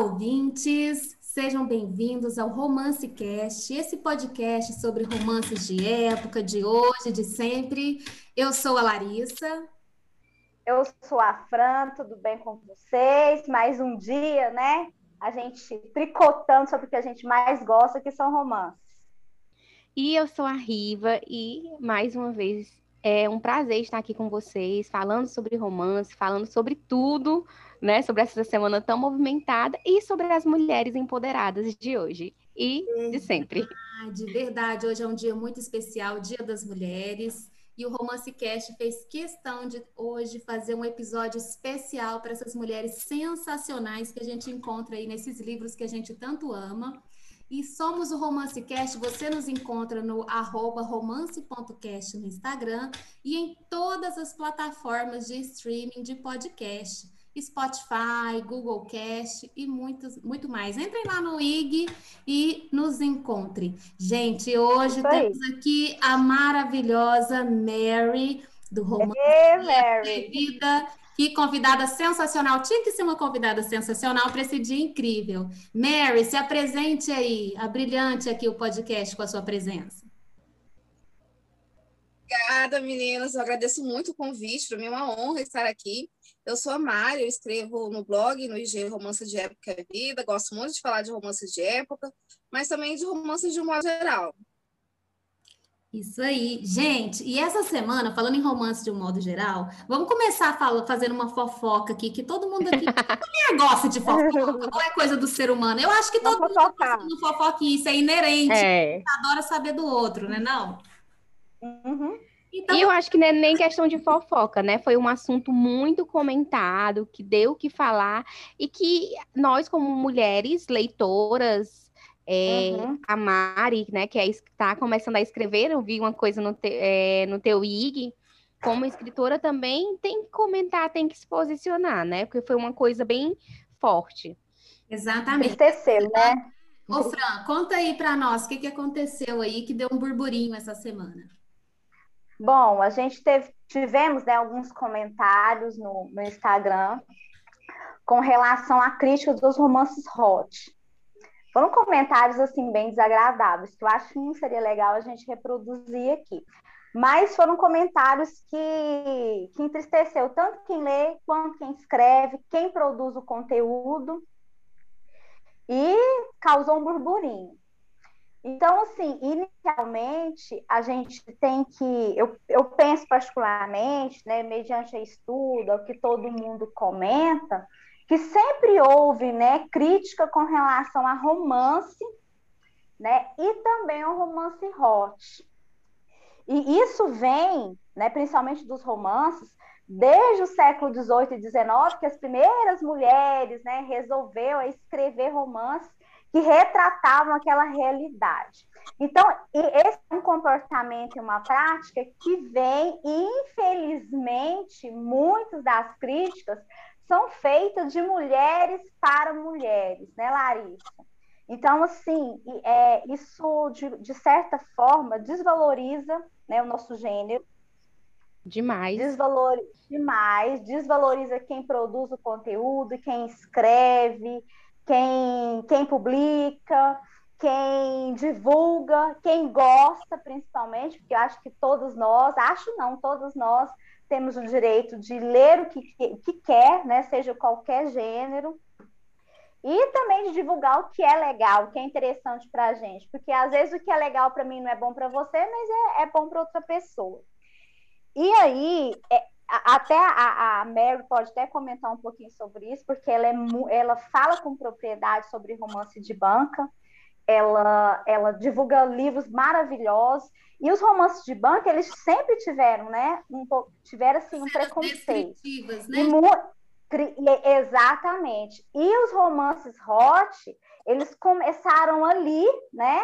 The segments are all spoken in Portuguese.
Ouvintes! Sejam bem-vindos ao Romance Cast, esse podcast sobre romances de época, de hoje, de sempre. Eu sou a Larissa. Eu sou a Fran, tudo bem com vocês? Mais um dia, né? A gente tricotando sobre o que a gente mais gosta, que são romances. E eu sou a Riva e mais uma vez é um prazer estar aqui com vocês, falando sobre romance, falando sobre tudo né, sobre essa semana tão movimentada e sobre as mulheres empoderadas de hoje e de sempre. De verdade, hoje é um dia muito especial, Dia das Mulheres. E o Romance Cast fez questão de hoje fazer um episódio especial para essas mulheres sensacionais que a gente encontra aí nesses livros que a gente tanto ama. E somos o Romance Cast, você nos encontra no arroba romance.cast no Instagram e em todas as plataformas de streaming de podcast. Spotify, Google Cast e muitos, muito mais. Entrem lá no IG e nos encontre. Gente, hoje temos aqui a maravilhosa Mary, do Romance. Vida. Que convidada sensacional. Tinha que ser uma convidada sensacional para esse dia incrível. Mary, se apresente aí, a brilhante aqui o podcast com a sua presença. Obrigada, meninas. Eu agradeço muito o convite. Para mim é uma honra estar aqui. Eu sou a Mari, eu escrevo no blog, no IG Romance de Época e Vida. Gosto muito de falar de romances de época, mas também de romances de um modo geral. Isso aí. Gente, e essa semana, falando em romance de um modo geral, vamos começar falando, fazendo uma fofoca aqui, que todo mundo aqui gosta de fofoca, não é coisa do ser humano. Eu acho que todo mundo gosta de fofoca, isso é inerente. É. Adora saber do outro, né não? Uhum. Então... E eu acho que não é nem questão de fofoca, né? Foi um assunto muito comentado, que deu o que falar, e que nós, como mulheres leitoras, é, uhum. a Mari, né, que está é, começando a escrever, eu vi uma coisa no, te, é, no teu IG, como escritora também tem que comentar, tem que se posicionar, né? Porque foi uma coisa bem forte. Exatamente. Entristeceu, né? Ô, Fran, conta aí para nós o que, que aconteceu aí que deu um burburinho essa semana. Bom, a gente teve, tivemos né, alguns comentários no, no Instagram com relação à crítica dos romances hot. Foram comentários assim bem desagradáveis, que eu acho que não seria legal a gente reproduzir aqui. Mas foram comentários que, que entristeceu tanto quem lê quanto quem escreve, quem produz o conteúdo e causou um burburinho. Então, assim, inicialmente, a gente tem que, eu, eu penso particularmente, né, mediante estudo, o que todo mundo comenta, que sempre houve, né, crítica com relação a romance, né, e também ao romance hot. E isso vem, né, principalmente dos romances, desde o século XVIII e XIX, que as primeiras mulheres, né, resolveram escrever romances que retratavam aquela realidade. Então, esse é um comportamento e uma prática que vem, e infelizmente, muitas das críticas são feitas de mulheres para mulheres, né, Larissa? Então, assim, é, isso, de, de certa forma, desvaloriza né, o nosso gênero. Demais. Desvaloriza demais, desvaloriza quem produz o conteúdo, quem escreve, quem, quem publica, quem divulga, quem gosta, principalmente, porque eu acho que todos nós, acho não, todos nós temos o direito de ler o que, que quer, né, seja qualquer gênero, e também de divulgar o que é legal, o que é interessante para a gente, porque às vezes o que é legal para mim não é bom para você, mas é, é bom para outra pessoa. E aí, é, até a, a Mary pode até comentar um pouquinho sobre isso, porque ela, é, ela fala com propriedade sobre romance de banca, ela, ela divulga livros maravilhosos, e os romances de banca, eles sempre tiveram, né, um, tiveram assim, um preconceito. Né? E, exatamente. E os romances hot, eles começaram ali, né?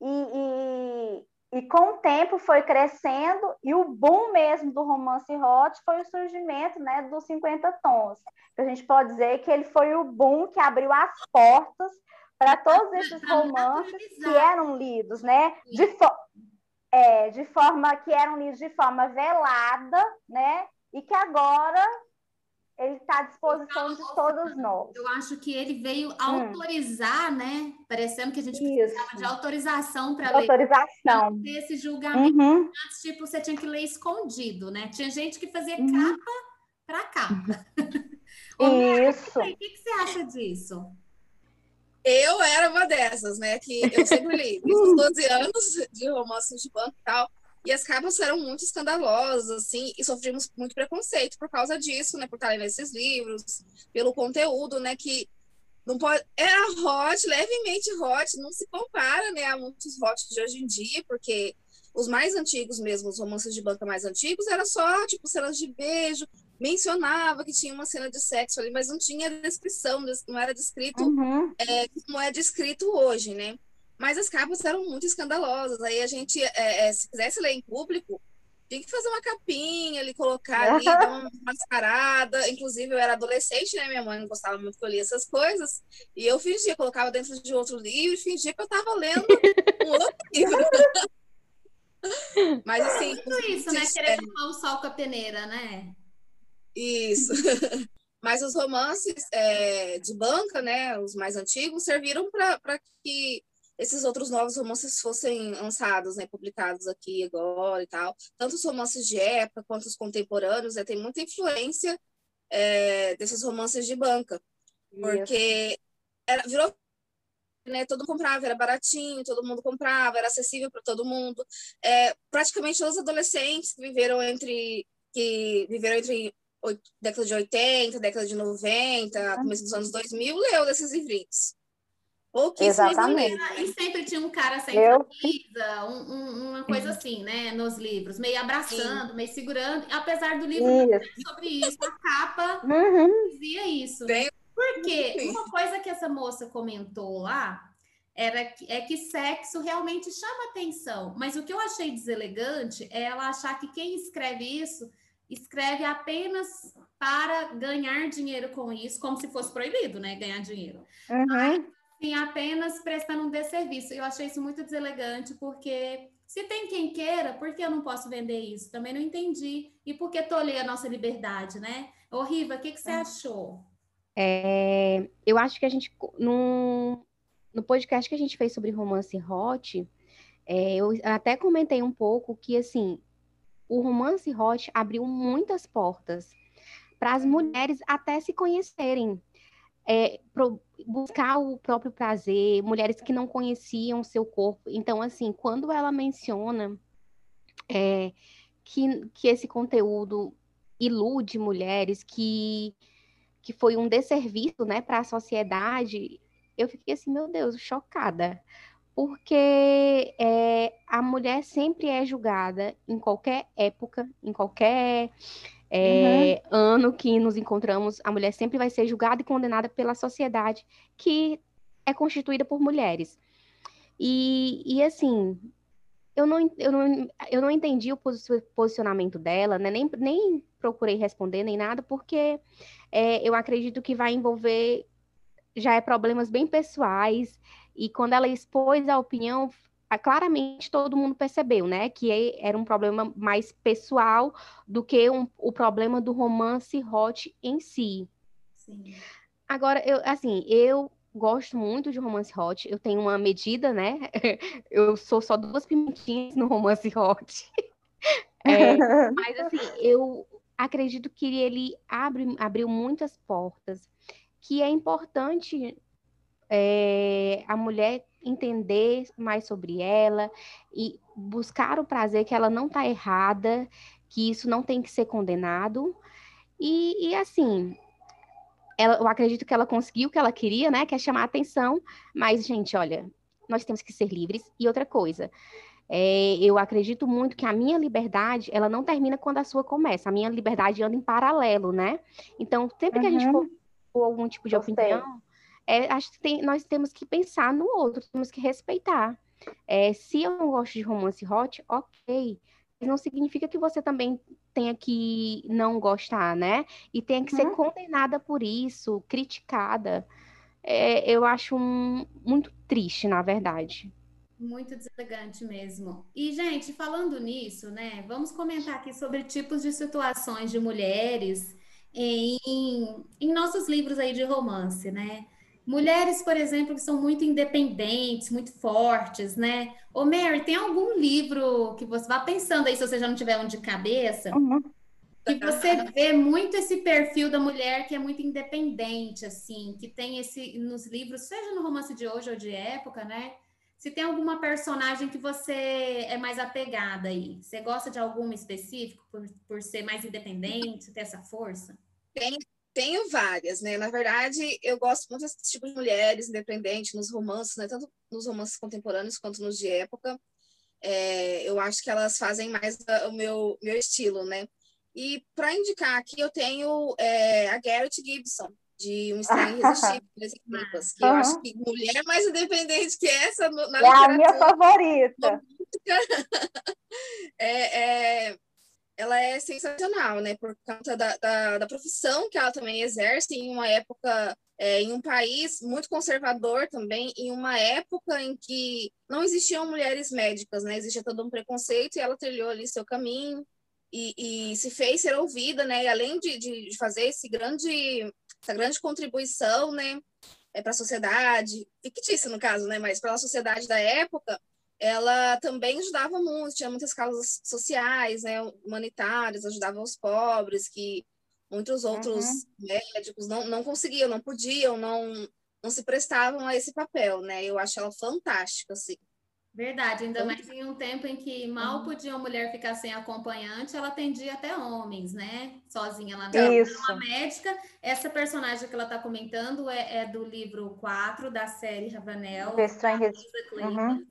E, e, e, com o tempo foi crescendo, e o boom mesmo do romance hot foi o surgimento né, dos 50 tons. A gente pode dizer que ele foi o boom que abriu as portas para todos esses romances que eram lidos, né? De, fo é, de forma que eram lidos de forma velada, né? E que agora ele está à disposição de todos nós. Eu acho que ele veio hum. autorizar, hum. né? Parecendo que a gente precisava Isso. de autorização para ler. Autorização. Ter esse julgamento. Uhum. Antes, tipo, você tinha que ler escondido, né? Tinha gente que fazia uhum. capa para capa. Isso. O que, que você acha disso? Eu era uma dessas, né? Que eu sempre li. Os 12 anos de romances de banco e tal. E as capas eram muito escandalosas, assim, e sofrimos muito preconceito por causa disso, né? Por estarem nesses livros, pelo conteúdo, né? Que não pode. Era hot, levemente hot, não se compara, né? A muitos hot de hoje em dia, porque os mais antigos mesmo, os romances de banca mais antigos, era só, tipo, cenas de beijo, mencionava que tinha uma cena de sexo ali, mas não tinha descrição, não era descrito uhum. é, como é descrito hoje, né? Mas as capas eram muito escandalosas. Aí a gente, é, é, se quisesse ler em público, tinha que fazer uma capinha ali, colocar ali, dar uma mascarada. Inclusive, eu era adolescente, né? Minha mãe não gostava muito que eu lia essas coisas. E eu fingia, colocava dentro de outro livro e fingia que eu estava lendo um outro livro. Mas assim. Tudo isso, né? Querer tomar o sol com a peneira, né? Isso. Mas os romances é, de banca, né, os mais antigos, serviram para que esses outros novos romances fossem lançados, né, publicados aqui agora e tal. Tanto os romances de época quanto os contemporâneos, né, tem muita influência é, desses romances de banca. Porque era, virou né, todo comprava, era baratinho, todo mundo comprava, era acessível para todo mundo. É, praticamente todos os adolescentes que viveram entre que viveram entre década de 80, década de 90, começo dos anos 2000, leu desses livrinhos. Exatamente. E sempre tinha um cara sem eu... camisa, um, um, uma coisa assim, né? Nos livros, meio abraçando, Sim. meio segurando. Apesar do livro isso. sobre isso, a capa uhum. dizia isso. Bem... Porque uma coisa que essa moça comentou lá era que, é que sexo realmente chama atenção. Mas o que eu achei deselegante é ela achar que quem escreve isso escreve apenas para ganhar dinheiro com isso, como se fosse proibido, né? Ganhar dinheiro. Uhum. Sim, apenas prestando um desserviço. Eu achei isso muito deselegante, porque se tem quem queira, por que eu não posso vender isso? Também não entendi. E por que tolher a nossa liberdade, né? Ô, Riva, o que, que você é. achou? É, eu acho que a gente, no, no podcast que a gente fez sobre romance hot, é, eu até comentei um pouco que, assim, o romance hot abriu muitas portas para as mulheres até se conhecerem é, pro, buscar o próprio prazer, mulheres que não conheciam seu corpo. Então, assim, quando ela menciona é, que, que esse conteúdo ilude mulheres, que, que foi um desserviço né, para a sociedade, eu fiquei assim, meu Deus, chocada. Porque é, a mulher sempre é julgada em qualquer época, em qualquer é, uhum. ano que nos encontramos, a mulher sempre vai ser julgada e condenada pela sociedade que é constituída por mulheres. E, e assim, eu não, eu, não, eu não entendi o posicionamento dela, né? nem, nem procurei responder nem nada, porque é, eu acredito que vai envolver já é problemas bem pessoais, e quando ela expôs a opinião, claramente todo mundo percebeu, né, que era um problema mais pessoal do que um, o problema do romance hot em si. Sim. Agora, eu, assim, eu gosto muito de romance hot, eu tenho uma medida, né, eu sou só duas pimentinhas no romance hot. é, mas, assim, eu acredito que ele abre, abriu muitas portas, que é importante é, a mulher entender mais sobre ela e buscar o prazer que ela não está errada, que isso não tem que ser condenado. E, e assim, ela, eu acredito que ela conseguiu o que ela queria, né? Que é chamar a atenção. Mas, gente, olha, nós temos que ser livres. E outra coisa, é, eu acredito muito que a minha liberdade, ela não termina quando a sua começa. A minha liberdade anda em paralelo, né? Então, sempre que a gente for, for algum tipo de Gostei. opinião, é, acho que tem, nós temos que pensar no outro, temos que respeitar. É, se eu não gosto de romance hot, ok. Não significa que você também tenha que não gostar, né? E tenha que uhum. ser condenada por isso, criticada. É, eu acho um, muito triste, na verdade. Muito deselegante mesmo. E, gente, falando nisso, né? Vamos comentar aqui sobre tipos de situações de mulheres em, em nossos livros aí de romance, né? Mulheres, por exemplo, que são muito independentes, muito fortes, né? Ô, Mary, tem algum livro que você vá pensando aí, se você já não tiver um de cabeça, uhum. que você vê muito esse perfil da mulher que é muito independente, assim, que tem esse nos livros, seja no romance de hoje ou de época, né? Se tem alguma personagem que você é mais apegada aí, você gosta de alguma específico por, por ser mais independente, ter essa força? Tem, tenho várias, né? Na verdade, eu gosto muito desse tipo de mulheres independentes nos romances, né? Tanto nos romances contemporâneos quanto nos de época. É, eu acho que elas fazem mais o meu, meu estilo, né? E para indicar aqui, eu tenho é, a Garrett Gibson, de Um Estranho Irresistível, que uhum. eu acho que mulher mais independente que essa na É a minha favorita. é, é, ela é sensacional, né? Por conta da, da, da, profissão que ela também exerce em uma época, é, em um país muito conservador também, em uma época em que não existiam mulheres médicas, né? Existia todo um preconceito e ela trilhou ali seu caminho e, e se fez ser ouvida, né? E além de, de, fazer esse grande, essa grande contribuição, né? É, para a sociedade, fictícia no caso, né? Mas para a sociedade da época, ela também ajudava muito, tinha muitas causas sociais, né, humanitárias, ajudava os pobres, que muitos outros uhum. médicos não, não conseguiam, não podiam, não, não se prestavam a esse papel, né? Eu acho ela fantástica, assim. Verdade, ainda mais em um tempo em que mal uhum. podia uma mulher ficar sem acompanhante, ela atendia até homens, né? Sozinha lá na uma médica. Essa personagem que ela está comentando é, é, do livro 4 da série Ravanel. Uhum.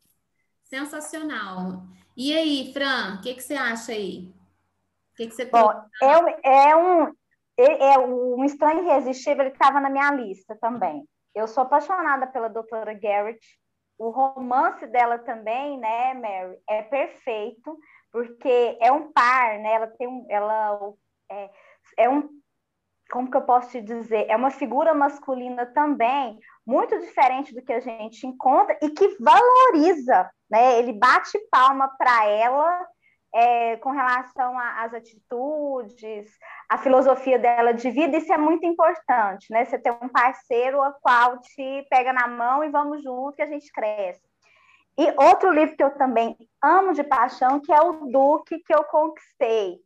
Sensacional. E aí, Fran, o que, que você acha aí? O que, que você Bom, é, é um é, é um estranho irresistível, ele estava na minha lista também. Eu sou apaixonada pela doutora Garrett. O romance dela também, né, Mary, é perfeito, porque é um par, né? Ela tem um, ela é, é um como que eu posso te dizer? É uma figura masculina também muito diferente do que a gente encontra e que valoriza, né? Ele bate palma para ela é, com relação às atitudes, a filosofia dela de vida, isso é muito importante, né? Você ter um parceiro a qual te pega na mão e vamos junto que a gente cresce. E outro livro que eu também amo de paixão, que é o Duque que eu conquistei.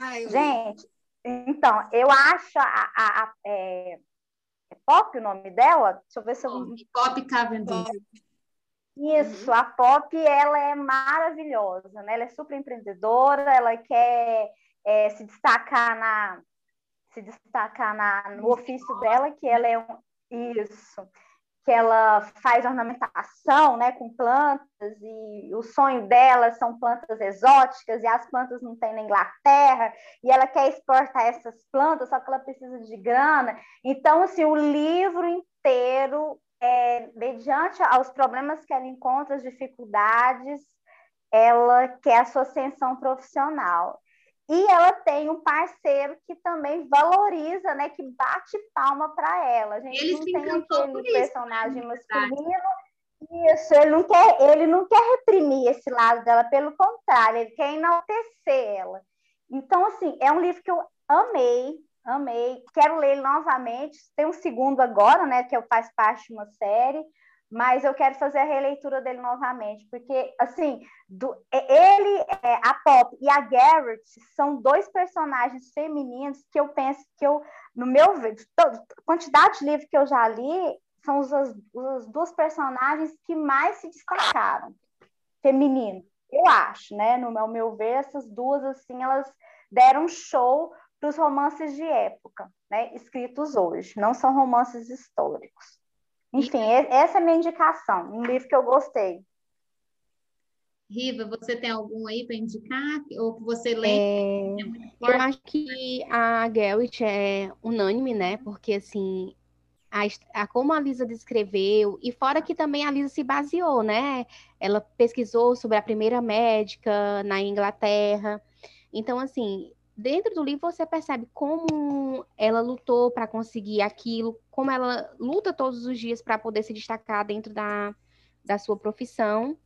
Ai, gente, então, eu acho a, a, a é, é Pop o nome dela? Deixa eu ver se eu. Pop Cavendish. Isso, uhum. a Pop ela é maravilhosa, né? Ela é super empreendedora, ela quer é, se destacar na se destacar na, no ofício dela, que ela é um, isso que ela faz ornamentação né, com plantas, e o sonho dela são plantas exóticas, e as plantas não tem na Inglaterra, e ela quer exportar essas plantas, só que ela precisa de grana. Então, assim, o livro inteiro, é, mediante aos problemas que ela encontra, as dificuldades, ela quer a sua ascensão profissional. E ela tem um parceiro que também valoriza, né? Que bate palma para ela. A gente ele não tem aquele personagem masculino. Isso, ele não, quer, ele não quer reprimir esse lado dela, pelo contrário, ele quer enaltecer ela. Então, assim, é um livro que eu amei, amei. Quero ler ele novamente. Tem um segundo agora, né? Que eu faz parte de uma série mas eu quero fazer a releitura dele novamente, porque, assim, do, ele, é, a Pop e a Garrett são dois personagens femininos que eu penso que eu, no meu ver, quantidade de livros que eu já li, são os, os duas personagens que mais se destacaram, femininos, eu acho, né? No meu, meu ver, essas duas, assim, elas deram show para os romances de época, né? Escritos hoje, não são romances históricos. Enfim, essa é a minha indicação, um livro que eu gostei. Riva, você tem algum aí para indicar? Ou que você lê? É... É eu acho que a Garrett é unânime, né? Porque, assim, a, a, como a Lisa descreveu, e fora que também a Lisa se baseou, né? Ela pesquisou sobre a primeira médica na Inglaterra. Então, assim, dentro do livro você percebe como ela lutou para conseguir aquilo, como ela luta todos os dias para poder se destacar dentro da, da sua profissão.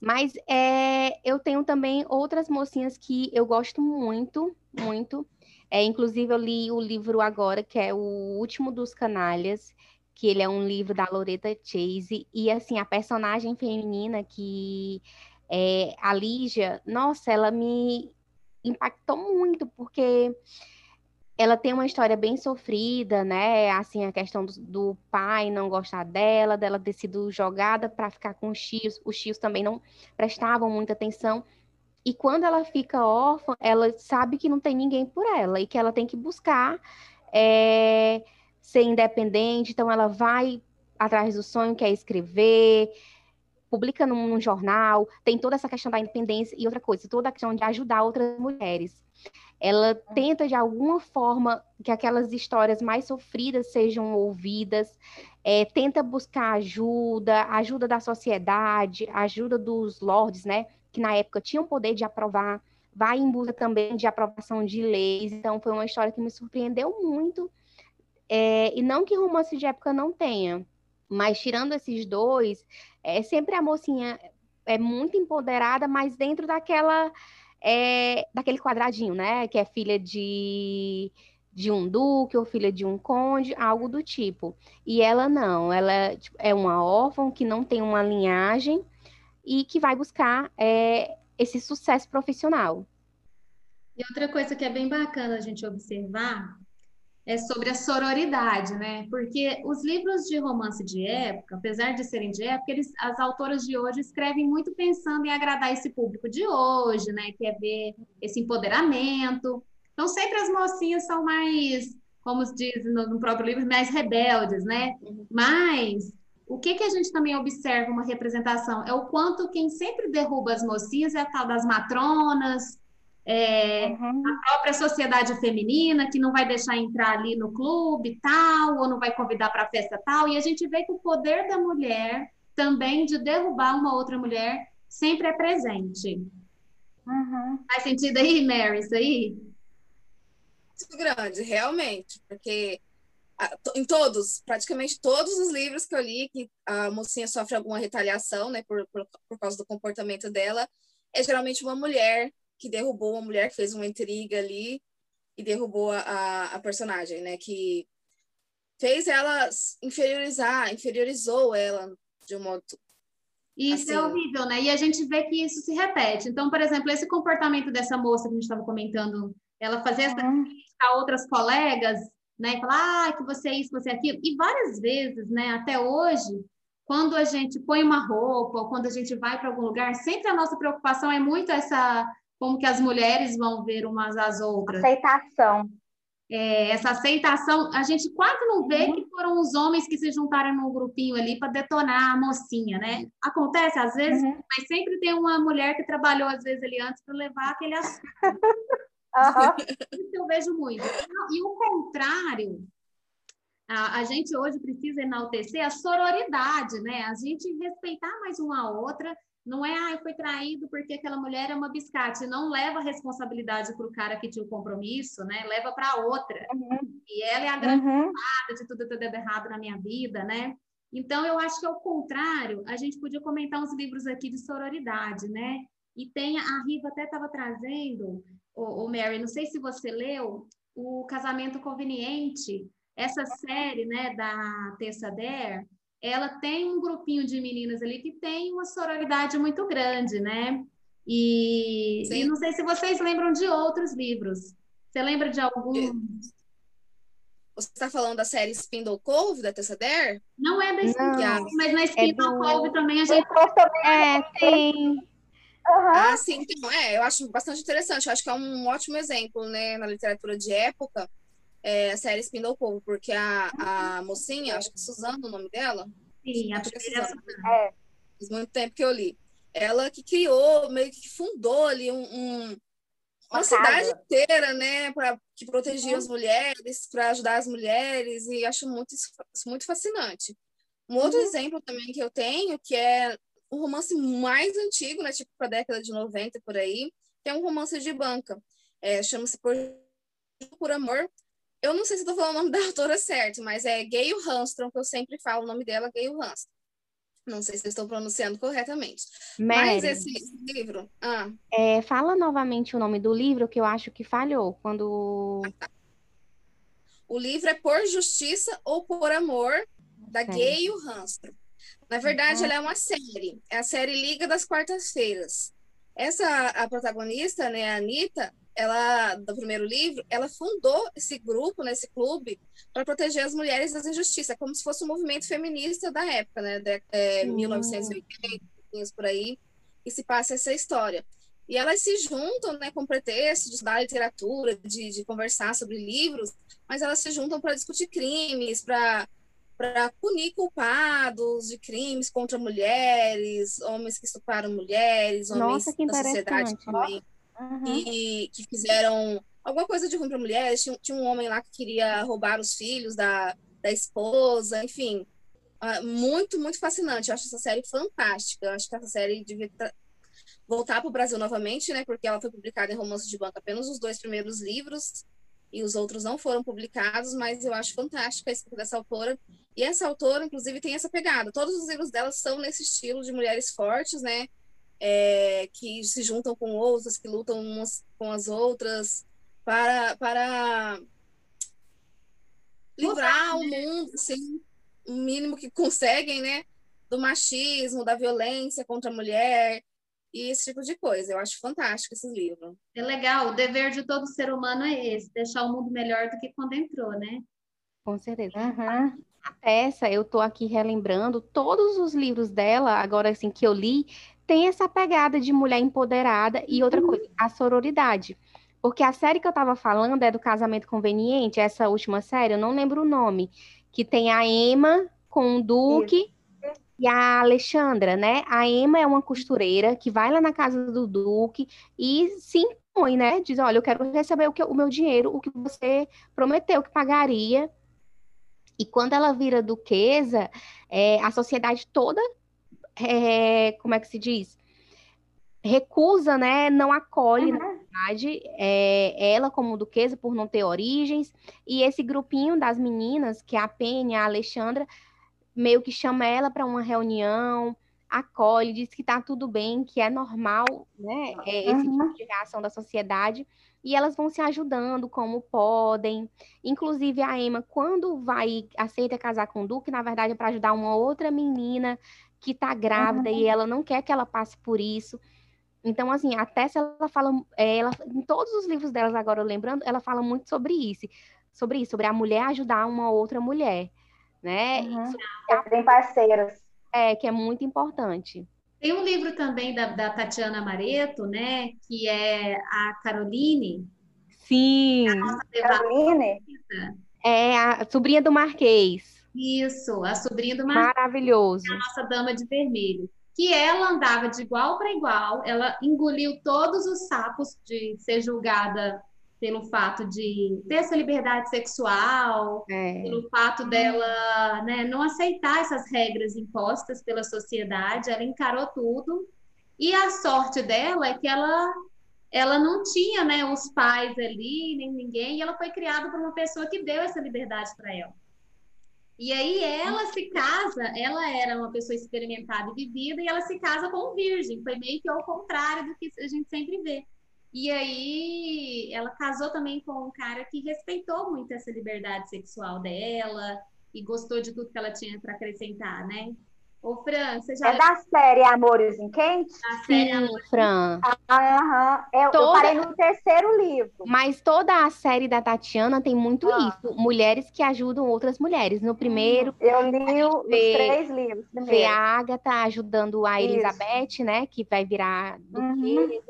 Mas é, eu tenho também outras mocinhas que eu gosto muito, muito, é, inclusive, eu li o livro agora, que é O Último dos Canalhas, que ele é um livro da Loretta Chase, e assim, a personagem feminina que é a Lígia, nossa, ela me impactou muito, porque ela tem uma história bem sofrida, né? Assim, a questão do, do pai não gostar dela, dela ter sido jogada para ficar com os tios, os tios também não prestavam muita atenção. E quando ela fica órfã, ela sabe que não tem ninguém por ela e que ela tem que buscar é, ser independente. Então, ela vai atrás do sonho, que é escrever, publica num, num, jornal, tem toda essa questão da independência e outra coisa, toda a questão de ajudar outras mulheres. Ela tenta, de alguma forma, que aquelas histórias mais sofridas sejam ouvidas, é, tenta buscar ajuda, ajuda da sociedade, ajuda dos lords, né? que na época tinham poder de aprovar, vai em busca também de aprovação de leis. Então, foi uma história que me surpreendeu muito. É, e não que romance de época não tenha, mas tirando esses dois, é sempre a mocinha é muito empoderada, mas dentro daquela é, daquele quadradinho, né? Que é filha de, de um duque ou filha de um conde, algo do tipo. E ela não, ela tipo, é uma órfã que não tem uma linhagem, e que vai buscar é, esse sucesso profissional. E outra coisa que é bem bacana a gente observar é sobre a sororidade, né? Porque os livros de romance de época, apesar de serem de época, eles, as autoras de hoje escrevem muito pensando em agradar esse público de hoje, né? Quer ver esse empoderamento. Então, sempre as mocinhas são mais, como diz no, próprio livro, mais rebeldes, né? Mas o que, que a gente também observa uma representação? É o quanto quem sempre derruba as mocinhas é a tal das matronas, é, uhum. a própria sociedade feminina, que não vai deixar entrar ali no clube tal, ou não vai convidar para a festa tal. E a gente vê que o poder da mulher também de derrubar uma outra mulher sempre é presente. Uhum. Faz sentido aí, Mary, isso aí? Muito grande, realmente, porque em todos, praticamente todos os livros que eu li, que a mocinha sofre alguma retaliação, né, por, por, por causa do comportamento dela, é geralmente uma mulher que derrubou, uma mulher que fez uma intriga ali e derrubou a, a personagem, né, que fez ela inferiorizar, inferiorizou ela de um modo isso é assim. é horrível, né? E a gente vê que isso se repete. Então, por exemplo, esse comportamento dessa moça que a gente estava comentando, ela fazer essa uhum. a outras colegas, né? E falar, ah, que você é isso, você é aquilo. E várias vezes, né, até hoje, quando a gente põe uma roupa, ou quando a gente vai para algum lugar, sempre a nossa preocupação é muito essa, como que as mulheres vão ver umas às outras. Aceitação. É, essa aceitação, a gente quase não vê uhum. que foram os homens que se juntaram num grupinho ali para detonar a mocinha, né? Acontece às vezes, uhum. mas sempre tem uma mulher que trabalhou às vezes ali antes para levar aquele assunto. Uhum. Isso eu vejo muito. E o contrário, a, a, gente hoje precisa enaltecer a sororidade, né? A gente respeitar mais uma a outra. Não é, ah, foi traído porque aquela mulher é uma biscate. Não leva a responsabilidade para o cara que tinha o compromisso, né? Leva para outra. Uhum. E ela é a grande uhum. de tudo ter dado errado na minha vida, né? Então, eu acho que ao contrário, a gente podia comentar uns livros aqui de sororidade, né? E tem, a Riva até estava trazendo o, Mary, não sei se você leu, o Casamento Conveniente, essa série, né, da Tessa Dare, ela tem um grupinho de meninas ali que tem uma sororidade muito grande, né? E, e não sei se vocês lembram de outros livros. Você lembra de algum? Você está falando da série Spindle Cove, da Tessa Dare? Não é da Spindle Cove, mas na Spindle é do... Cove também a gente... É, tem... Uhum. Ah, sim, então, é, eu acho bastante interessante. Eu acho que é um ótimo exemplo, né, na literatura de época, é, a série Spindle Povo, porque a, a mocinha, acho que é Suzana o nome dela. Sim, acho que é Suzana. É. Faz muito tempo que eu li. Ela que criou, meio que fundou ali um, um, uma, cidade inteira, né, para que protegia uhum. as mulheres, para ajudar as mulheres, e acho muito, muito fascinante. Um outro uhum. exemplo também que eu tenho, que é um romance mais antigo, né, tipo para a década de 90 por aí, que é um romance de banca. É, Chama-se por, por Amor. Eu não sei se estou falando o nome da autora certo, mas é Gayle Hamstrom, que eu sempre falo o nome dela, Gayle Hamstrom. Não sei se estou pronunciando corretamente. Mary, Mas esse, livro. Ah. É, fala novamente o nome do livro, que eu acho que falhou quando. O livro é Por Justiça ou Por Amor, da Sim. Gay Hamstrom. Na verdade, uhum. ela é uma série. É a série Liga das Quartas-Feiras. Essa, a protagonista, né, a Anitta, ela do primeiro livro, ela fundou esse grupo, né, esse clube, para proteger as mulheres das injustiças, como se fosse um movimento feminista da época, né, de, é, uhum. 1980, por aí, e se passa essa história. E elas se juntam, né, com pretexto de estudar literatura, de, de conversar sobre livros, mas elas se juntam para discutir crimes, para para punir culpados de crimes contra mulheres, homens que estupraram mulheres, homens Nossa, da sociedade também uhum. que, que fizeram alguma coisa de ruim para mulheres. Tinha, tinha, um homem lá que queria roubar os filhos da, da esposa, enfim. Uh, muito, muito fascinante. Eu acho essa série fantástica. Eu acho que essa série devia voltar para o Brasil novamente, né? Porque ela foi publicada em Romance de Banco apenas os dois primeiros livros e os outros não foram publicados, mas eu acho fantástica a escrita dessa autora. E essa autora, inclusive, tem essa pegada. Todos os livros dela são nesse estilo de mulheres fortes, né? É, que se juntam com outras, que lutam umas com as outras para, para livrar o mundo, assim, o mínimo que conseguem, né? Do machismo, da violência contra a mulher e esse tipo de coisa. Eu acho fantástico esse livro. É legal, o dever de todo ser humano é esse, deixar o mundo melhor do que quando entrou, né? Com certeza. Uhum. A peça, eu estou aqui relembrando todos os livros dela, agora assim, que eu li, tem essa pegada de mulher empoderada e outra uhum. coisa, a sororidade. Porque a série que eu estava falando é do Casamento Conveniente, essa última série, eu não lembro o nome, que tem a Emma com o Duque Isso. e a Alexandra, né? A Emma é uma costureira que vai lá na casa do Duque e se impõe, né? Diz, olha, eu quero receber o, que, o meu dinheiro, o que você prometeu que pagaria. E quando ela vira duquesa, é, a sociedade toda é, como é que se diz? Recusa, né? Não acolhe, uhum. na verdade, é, ela como duquesa por não ter origens. E esse grupinho das meninas, que é a Penha, a Alexandra, meio que chama ela para uma reunião, acolhe, diz que está tudo bem, que é normal, né? É esse uhum. tipo de reação da sociedade. E elas vão se ajudando como podem. Inclusive, a Emma, quando vai, aceita casar com o Duque, na verdade é para ajudar uma outra menina que está grávida uhum. e ela não quer que ela passe por isso. Então, assim, até se ela fala, é, ela, em todos os livros delas, agora lembrando, ela fala muito sobre isso, sobre isso, sobre a mulher ajudar uma outra mulher, né? Uhum. Isso, é parceiras. É, que é muito importante. Tem um livro também da, da Tatiana Mareto, né? Que é a Caroline. Sim. A Caroline? É a sobrinha do Marquês. Isso, a sobrinha do Marquinhos. Maravilhoso. A nossa dama de vermelho. Que ela andava de igual para igual, ela engoliu todos os sapos de ser julgada pelo fato de ter essa liberdade sexual, é. pelo fato dela né, não aceitar essas regras impostas pela sociedade, ela encarou tudo. E a sorte dela é que ela ela não tinha né, os pais ali, nem ninguém, e ela foi criada por uma pessoa que deu essa liberdade para ela. E aí ela se casa, ela era uma pessoa experimentada e vivida, e ela se casa com um virgem. Foi meio que ao contrário do que a gente sempre vê. E aí ela casou também com um cara que respeitou muito essa liberdade sexual dela e gostou de tudo que ela tinha para acrescentar, né? Ô, Fran, você já... É da série Amores em Quente? Da série Sim, Amores Fran. Aham, eu, toda... eu, parei no terceiro livro. Mas toda a série da Tatiana tem muito ah. isso. Mulheres que ajudam outras mulheres. No primeiro... Eu li os vê, três livros primeiro. Vê a Agatha ajudando a Elizabeth, isso. né? Que vai virar duquesa. Uhum.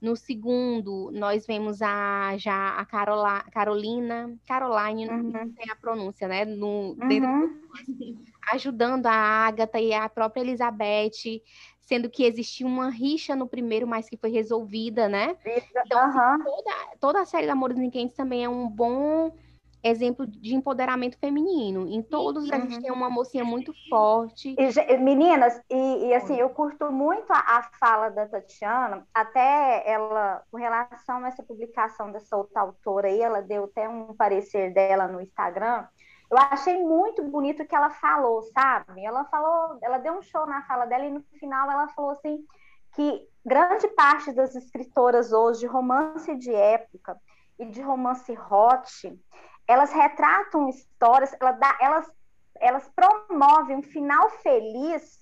No segundo, nós vemos a, já a Carola, Carolina, Caroline, uhum. não tem a pronúncia, né? No, uhum. Ajudando a Agatha e a própria Elizabeth sendo que existia uma rixa no primeiro, mas que foi resolvida, né? Então, uhum. toda, toda a série da Amores Inquentes também é um bom exemplo de empoderamento feminino. Em todos uhum. a gente tem uma mocinha muito forte. E, meninas, e, e, assim, eu curto muito a, a, fala da Tatiana, até ela, com relação a essa publicação dessa outra autora aí, ela deu até um parecer dela no Instagram. Eu achei muito bonito o que ela falou, sabe? Ela falou, ela deu um show na fala dela e no final ela falou assim que grande parte das escritoras hoje de romance de época e de romance hot, elas retratam histórias, elas, dá, elas, elas promovem um final feliz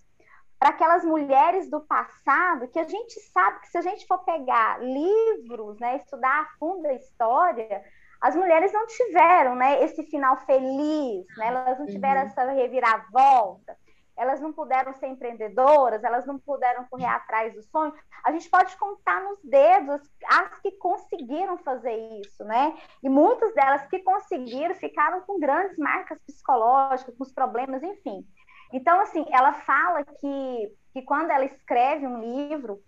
para aquelas mulheres do passado que a gente sabe que se a gente for pegar livros, né, estudar a fundo a história, as mulheres não tiveram né, esse final feliz, né, elas não tiveram uhum. essa reviravolta elas não puderam ser empreendedoras, elas não puderam correr atrás do sonho. A gente pode contar nos dedos as que conseguiram fazer isso, né? E muitas delas que conseguiram ficaram com grandes marcas psicológicas, com os problemas, enfim. Então, assim, ela fala que, que quando ela escreve um livro,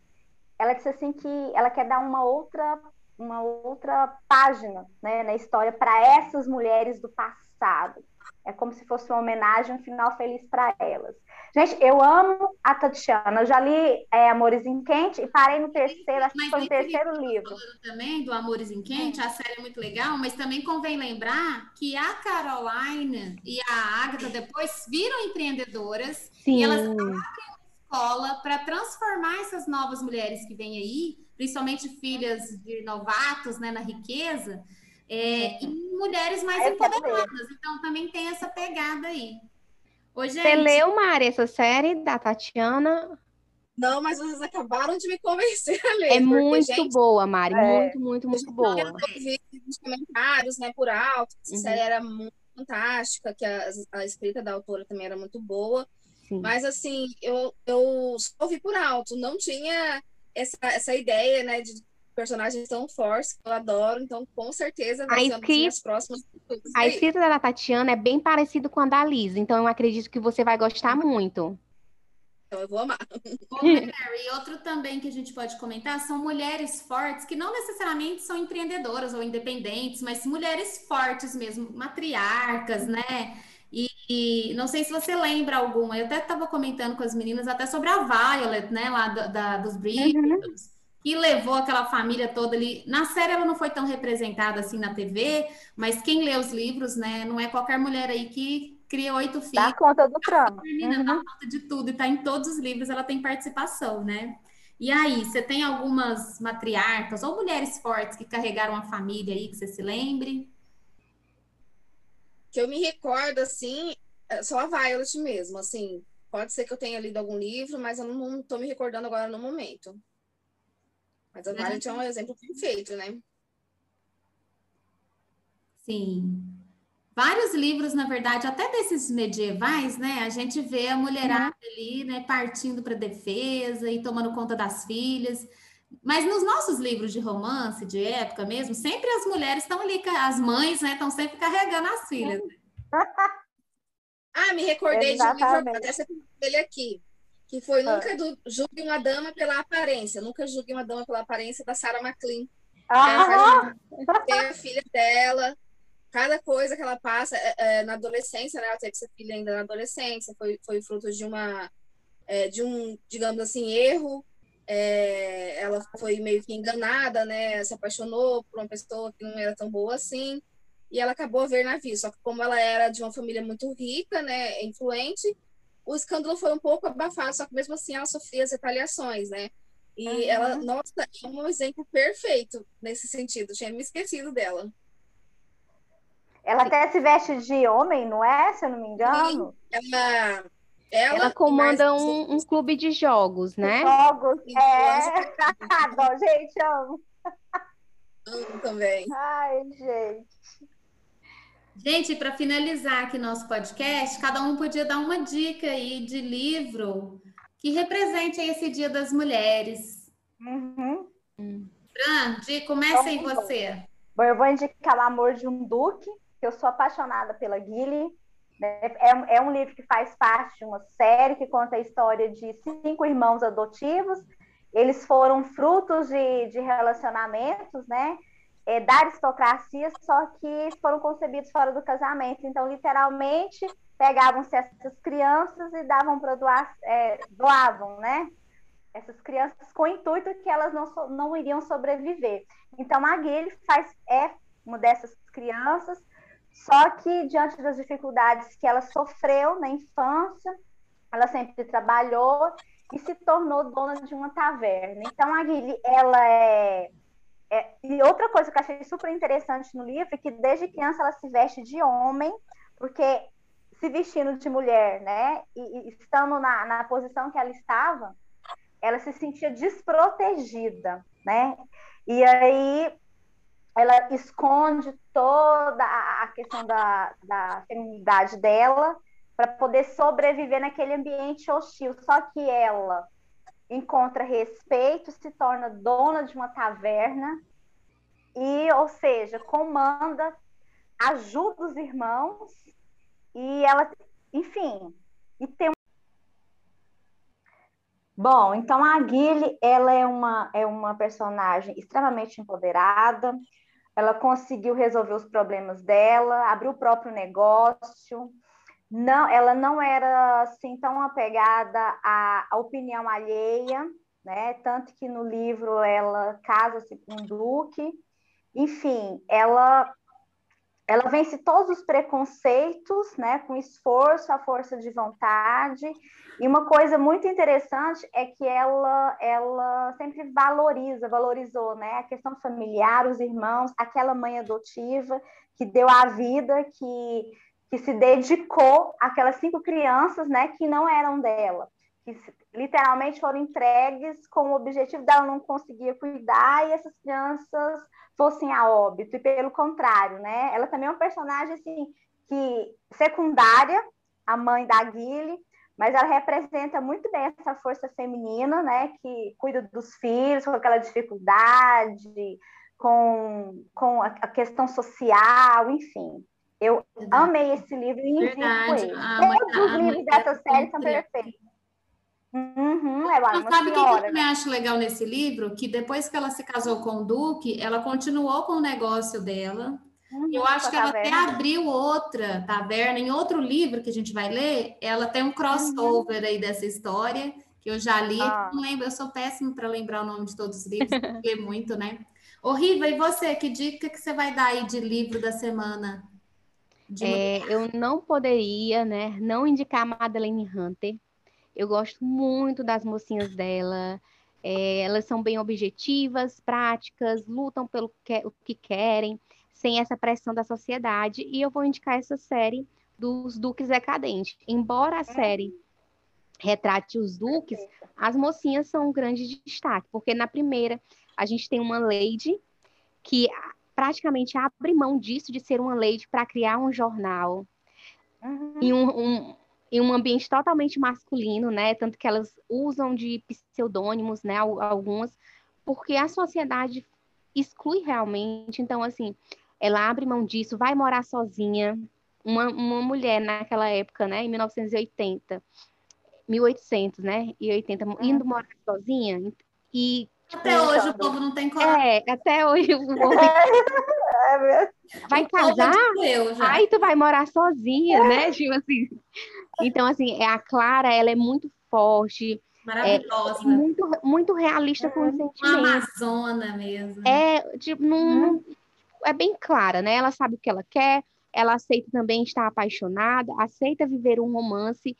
ela diz assim que ela quer dar uma outra uma outra página né, na história para essas mulheres do passado. É como se fosse uma homenagem, um final feliz para elas. Gente, eu amo a Tatiana. Eu já li é, Amores em Quente e parei no terceiro, acho que foi o terceiro livro. Também do Amores em Quente, a série é muito legal, mas também convém lembrar que a Caroline e a Agatha depois viram empreendedoras Sim. e elas abrem uma escola para transformar essas novas mulheres que vêm aí, principalmente filhas de novatos, né, na riqueza é, e mulheres mais essa empoderadas. Então também tem essa pegada aí. Ô, gente... Você leu, Mari, essa série da Tatiana? Não, mas vocês acabaram de me convencer a ler. É muito gente, boa, Mari. É, muito, muito, muito boa. Eu vi nos comentários, né, por alto, que uhum. a série era muito fantástica, que a, a escrita da autora também era muito boa. Sim. Mas, assim, eu, eu só ouvi por alto. Não tinha essa, essa ideia, né, de personagens tão fortes que eu adoro, então com certeza vai a ser escrita, as próximas. A escrita da Tatiana é bem parecida com a da Liz, então eu acredito que você vai gostar muito. Então eu vou amar. Outro também que a gente pode comentar são mulheres fortes que não necessariamente são empreendedoras ou independentes, mas mulheres fortes mesmo, matriarcas, né? E, e, não sei se você lembra alguma, eu até estava comentando com as meninas até sobre a Violet, né, lá da, da dos Bridgertons. Uhum que levou aquela família toda ali. Na série ela não foi tão representada assim na TV, mas quem lê os livros, né, não é qualquer mulher aí que cria oito filhos. Dá conta do trama. Uhum. Dá conta de tudo e tá em todos os livros, ela tem participação, né? E aí, você tem algumas matriarcas ou mulheres fortes que carregaram a família aí, que você se lembre? Que eu me recordo, assim, é só a Violet mesmo, assim. Pode ser que eu tenha lido algum livro, mas eu não estou me recordando agora no momento. Mas a Violet é um exemplo perfeito, né? Sim. Vários livros, na verdade, até desses medievais, né? A gente vê a mulherada uhum. ali, né, partindo para defesa e tomando conta das filhas. Mas nos nossos livros de romance, de época mesmo, sempre as mulheres estão ali, as mães, né, estão sempre carregando as filhas. ah, me recordei Exatamente. de um livro, até você ele aqui que foi ah. Nunca do, Julgue uma Dama pela Aparência. Nunca Julgue uma Dama pela Aparência, da Sarah McLean. Ah. Tem a filha dela, cada coisa que ela passa é, é, na adolescência, né? Ela teve essa filha ainda na adolescência, foi, foi fruto de uma, é, de um, digamos assim, erro. É, ela foi meio que enganada, né? Se apaixonou por uma pessoa que não era tão boa assim. E ela acabou a ver na vida. Só que como ela era de uma família muito rica, né? Influente, o escândalo foi um pouco abafado, só que mesmo assim ela sofria as retaliações, né? E uhum. ela, nossa, é um exemplo perfeito nesse sentido. Tinha me esquecido dela. Ela até se veste de homem, não é? Se eu não me engano. Ela, ela, ela comanda um, um, clube de jogos, né? Jogos, é. Bom, gente, amo. Amo também. Ai, gente. Gente, para finalizar aqui nosso podcast, cada um podia dar uma dica aí de livro que represente esse Dia das Mulheres. Uhum. Fran, comece então, você. Bom, eu vou indicar O Amor de um Duque, que eu sou apaixonada pela Guile. Né? É, é um livro que faz parte de uma série que conta a história de cinco irmãos adotivos. Eles foram frutos de, de relacionamentos, né? É, da aristocracia, só que foram concebidos fora do casamento. Então, literalmente, pegavam-se essas crianças e davam para doar, é, doavam, né? Essas crianças com o intuito que elas não, não iriam sobreviver. Então, a Guilherme faz, é uma dessas crianças, só que diante das dificuldades que ela sofreu na infância, ela sempre trabalhou e se tornou dona de uma taverna. Então, a Guilherme, ela é é, e outra coisa que eu achei super interessante no livro é que desde criança ela se veste de homem, porque se vestindo de mulher, né? E, e estando na, na posição que ela estava, ela se sentia desprotegida, né? E aí ela esconde toda a questão da, da feminidade dela para poder sobreviver naquele ambiente hostil. Só que ela encontra respeito, se torna dona de uma taverna e, ou seja, comanda, ajuda os irmãos e ela, enfim, e tem Bom, então a Guile, ela é uma, é uma personagem extremamente empoderada, ela conseguiu resolver os problemas dela, abriu o próprio negócio, não, ela não era assim tão apegada à, à opinião alheia, né? Tanto que no livro ela casa-se com um duque, enfim, ela ela vence todos os preconceitos, né, com esforço, a força de vontade. E uma coisa muito interessante é que ela, ela sempre valoriza, valorizou, né, a questão familiar, os irmãos, aquela mãe adotiva que deu a vida, que, que se dedicou àquelas cinco crianças, né, que não eram dela, que literalmente foram entregues com o objetivo dela não conseguir cuidar e essas crianças fossem a óbito, e pelo contrário, né? Ela também é uma personagem assim, que secundária, a mãe da Guile, mas ela representa muito bem essa força feminina, né? Que cuida dos filhos com aquela dificuldade, com, com a questão social, enfim. Eu Verdade. amei esse livro e indico ele. Todos os livros dessa série são perfeitos. Uhum, é sabe o que, eu também acho legal nesse livro? Que depois que ela se casou com o Duque, ela continuou com o negócio dela. Uhum, eu acho que ela até abriu outra taverna. Em outro livro que a gente vai ler, ela tem um crossover uhum. aí dessa história, que eu já li. Ah. Não lembro, eu sou péssima para lembrar o nome de todos os livros, porque muito, né? Ô, Riva, e você? Que dica que você vai dar aí de livro da semana? É, eu não poderia, né, não indicar Madeleine Hunter, eu gosto muito das mocinhas dela. É, elas são bem objetivas, práticas, lutam pelo que, o que querem, sem essa pressão da sociedade. E eu vou indicar essa série dos Duques Decadentes. Embora a série retrate os duques, as mocinhas são um grande destaque, porque na primeira a gente tem uma lady que praticamente abre mão disso de ser uma lady para criar um jornal. Uhum. E um, um, em um ambiente totalmente masculino, né? Tanto que elas usam de pseudônimos, né? Algumas, porque a sociedade exclui realmente. Então, assim, ela abre mão disso, vai morar sozinha. Uma, uma mulher naquela época, né? Em 1980, 1800, né? E 80, indo morar sozinha. E até hoje o povo não tem coragem. É, até hoje o povo é vai casar? Aí tu vai morar sozinha, né? Tipo assim. Então, assim, é, a Clara, ela é muito forte. Maravilhosa. É, muito, muito realista com os sentimentos. Uma amazona mesmo. É, tipo, não, hum. é bem clara, né? Ela sabe o que ela quer, ela aceita também estar apaixonada, aceita viver um romance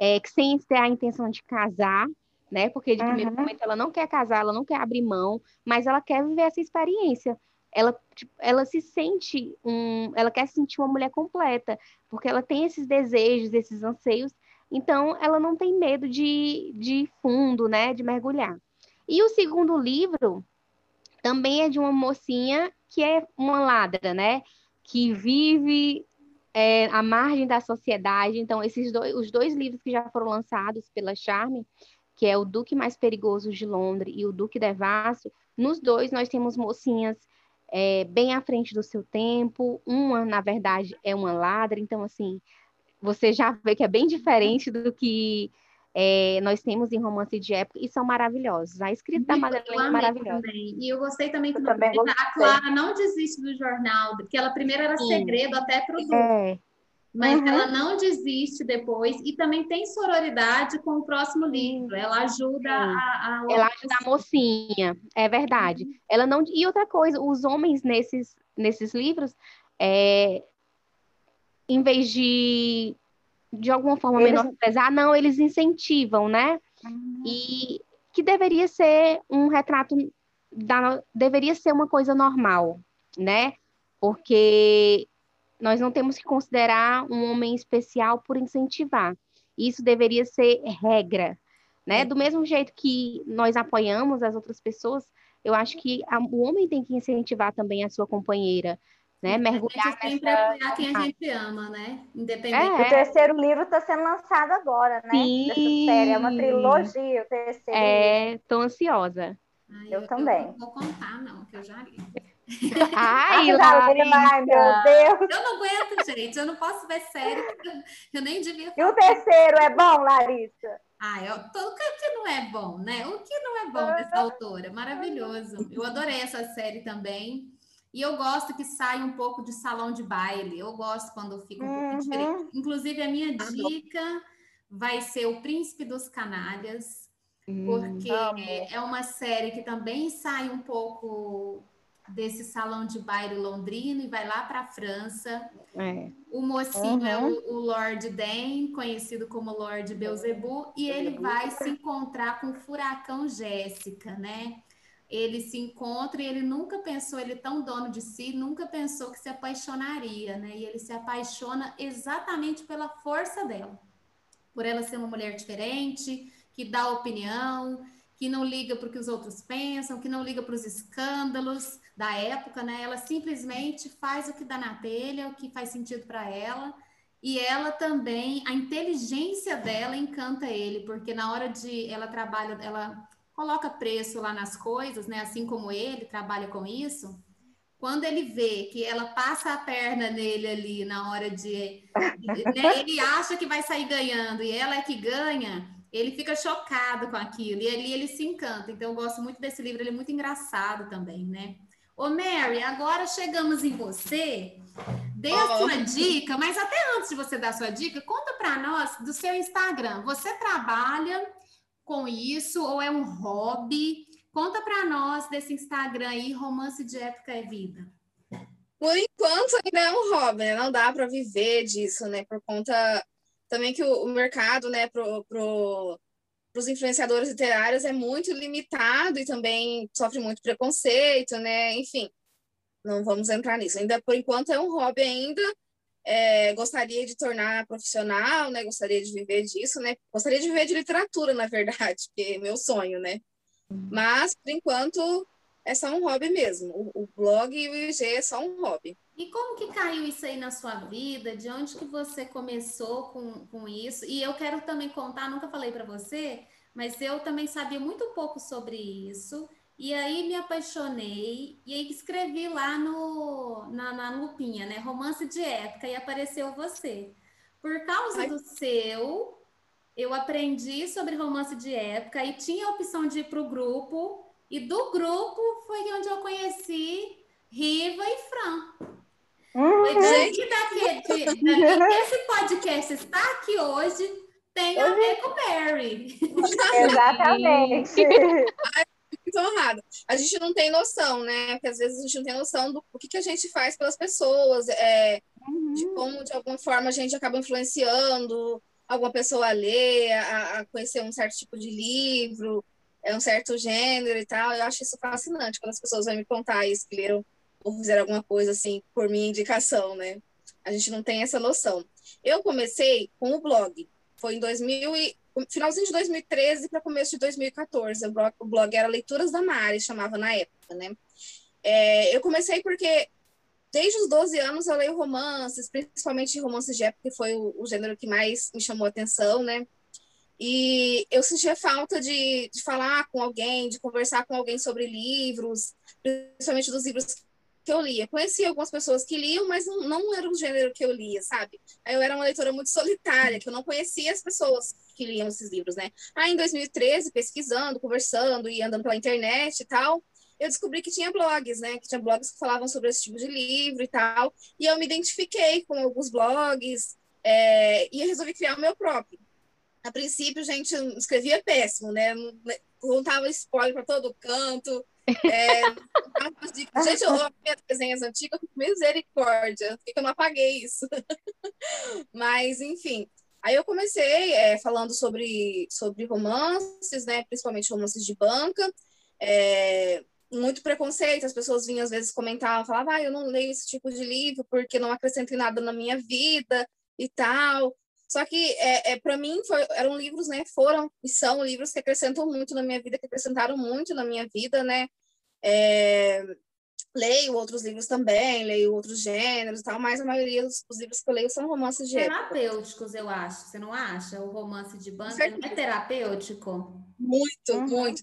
é, sem ter a intenção de casar, né? Porque de uhum. primeiro momento ela não quer casar, ela não quer abrir mão, mas ela quer viver essa experiência ela, tipo, ela se sente um, ela quer se sentir uma mulher completa, porque ela tem esses desejos, esses anseios, então ela não tem medo de, de fundo, né, de mergulhar. E o segundo livro também é de uma mocinha que é uma ladra, né, que vive é, à margem da sociedade. Então, esses dois, os dois livros que já foram lançados pela Charme, que é o Duque Mais Perigoso de Londres e o Duque Devasso, nos dois nós temos mocinhas é, bem à frente do seu tempo. Uma, na verdade, é uma ladra, então, assim, você já vê que é bem diferente do que é, nós temos em romance de época e são maravilhosos. A escrita da Madeleine é maravilhosa. Também. E eu gostei também que também a Clara não desiste do jornal, porque ela primeiro era Sim. segredo até para o é. Mas uhum. ela não desiste depois e também tem sororidade com o próximo livro. Ela ajuda a, a, Ela ajuda a mocinha, é verdade. Uhum. Ela não e outra coisa, os homens nesses nesses livros, é, em vez de de alguma forma eles... menosprezar, não, eles incentivam, né? Uhum. E que deveria ser um retrato da, deveria ser uma coisa normal, né? Porque nós não temos que considerar um homem especial por incentivar. Isso deveria ser regra, né? É. Do mesmo jeito que nós apoiamos as outras pessoas, eu acho que a, o homem tem que incentivar também a sua companheira, né? Mergulhar a gente sempre apoiar quem a gente ama, né? Independente. É. O terceiro livro está sendo lançado agora, né? Sim. Dessa série. É uma trilogia, o terceiro. É, estou ansiosa. Ai, eu, eu, também. não vou contar, não, que eu já li. Ai, Ai, meu Deus. Eu não aguento, gente. Eu não posso ver série. Eu nem devia. E o terceiro é bom, Larissa? Ah, eu, o que não é bom, né? O que não é bom dessa autora? Maravilhoso. Eu adorei essa série também. E eu gosto que saia um pouco de salão de baile. Eu gosto quando fica um pouco uhum. diferente. Inclusive, a minha dica vai ser O Príncipe dos Canalhas, hum, porque é uma série que também sai um pouco desse salão de baile londrino e vai lá para a França. É. O mocinho uhum. é o, o, Lord Dan, conhecido como Lord Beelzebub, e ele vai se encontrar com o furacão Jéssica, né? Ele se encontra e ele nunca pensou, ele é tão dono de si, nunca pensou que se apaixonaria, né? E ele se apaixona exatamente pela força dela, por ela ser uma mulher diferente, que dá opinião, que não liga para o que os outros pensam, que não liga para os escândalos da época, né? Ela simplesmente faz o que dá na telha, o que faz sentido para ela. E ela também, a inteligência dela encanta ele, porque na hora de ela trabalha, ela coloca preço lá nas coisas, né? Assim como ele trabalha com isso. Quando ele vê que ela passa a perna nele ali na hora de, né? ele acha que vai sair ganhando e ela é que ganha, ele fica chocado com aquilo e ali ele se encanta. Então, eu gosto muito desse livro, ele é muito engraçado também, né? Ô, Mary, agora chegamos em você. Dê a oh. sua dica, mas até antes de você dar a sua dica, conta para nós do seu Instagram. Você trabalha com isso ou é um hobby? Conta para nós desse Instagram aí, Romance de Época e Vida. Por enquanto ainda é um hobby, né? Não dá para viver disso, né? Por conta também que o, o mercado, né, pro, pro, os influenciadores literários é muito limitado e também sofre muito preconceito, né? Enfim, não vamos entrar nisso. Ainda por enquanto é um hobby ainda. É, gostaria de tornar profissional, né? Gostaria de viver disso, né? Gostaria de viver de literatura, na verdade, que é meu sonho, né? Mas por enquanto é só um hobby mesmo. O, o blog e o IG é só um hobby. E como que caiu isso aí na sua vida? De onde que você começou com, com isso? E eu quero também contar, nunca falei para você, mas eu também sabia muito pouco sobre isso. E aí me apaixonei e aí escrevi lá no, na, na lupinha, né? Romance de época, e apareceu você. Por causa Ai. do seu, eu aprendi sobre romance de época e tinha a opção de ir para o grupo. E do grupo foi onde eu conheci Riva e Fran. Uhum. Gente, daqui, de, de, esse podcast está aqui hoje tem a ver com Mary. Exatamente. honrada. A gente não tem noção, né? Porque às vezes a gente não tem noção do o que, que a gente faz pelas pessoas, é, uhum. de como, de alguma forma, a gente acaba influenciando alguma pessoa a ler, a, a conhecer um certo tipo de livro, é um certo gênero e tal. Eu acho isso fascinante quando as pessoas vêm me contar isso, que leram ou fizeram alguma coisa assim por minha indicação, né? A gente não tem essa noção. Eu comecei com o blog. Foi em 2000 e, finalzinho de 2013 para começo de 2014. O blog, era Leituras da Mari, chamava na época, né? É, eu comecei porque desde os 12 anos eu leio romances, principalmente romances de época, que foi o, o gênero que mais me chamou a atenção, né? E eu sentia falta de, de falar com alguém, de conversar com alguém sobre livros, principalmente dos livros que eu lia. Conhecia algumas pessoas que liam, mas não, não era o gênero que eu lia, sabe? Eu era uma leitora muito solitária, que eu não conhecia as pessoas que liam esses livros, né? Aí em 2013, pesquisando, conversando e andando pela internet e tal, eu descobri que tinha blogs, né? Que tinha blogs que falavam sobre esse tipo de livro e tal. E eu me identifiquei com alguns blogs é, e resolvi criar o meu próprio. A princípio, gente, escrevia péssimo, né? Contava spoiler para todo canto. É, gente, eu amo minhas desenhos antigas, misericórdia, que eu não apaguei isso. Mas, enfim, aí eu comecei é, falando sobre, sobre romances, né? Principalmente romances de banca. É, muito preconceito, as pessoas vinham às vezes comentavam, falavam, ah, eu não leio esse tipo de livro porque não acrescenta nada na minha vida e tal. Só que é, é para mim foi, eram livros, né? Foram e são livros que acrescentam muito na minha vida, que acrescentaram muito na minha vida, né? É, leio outros livros também, leio outros gêneros e tal, mas a maioria dos, dos, livros que eu leio são romances de terapêuticos, eu acho. Você não acha? O romance de banda é terapêutico? Muito, uhum. muito.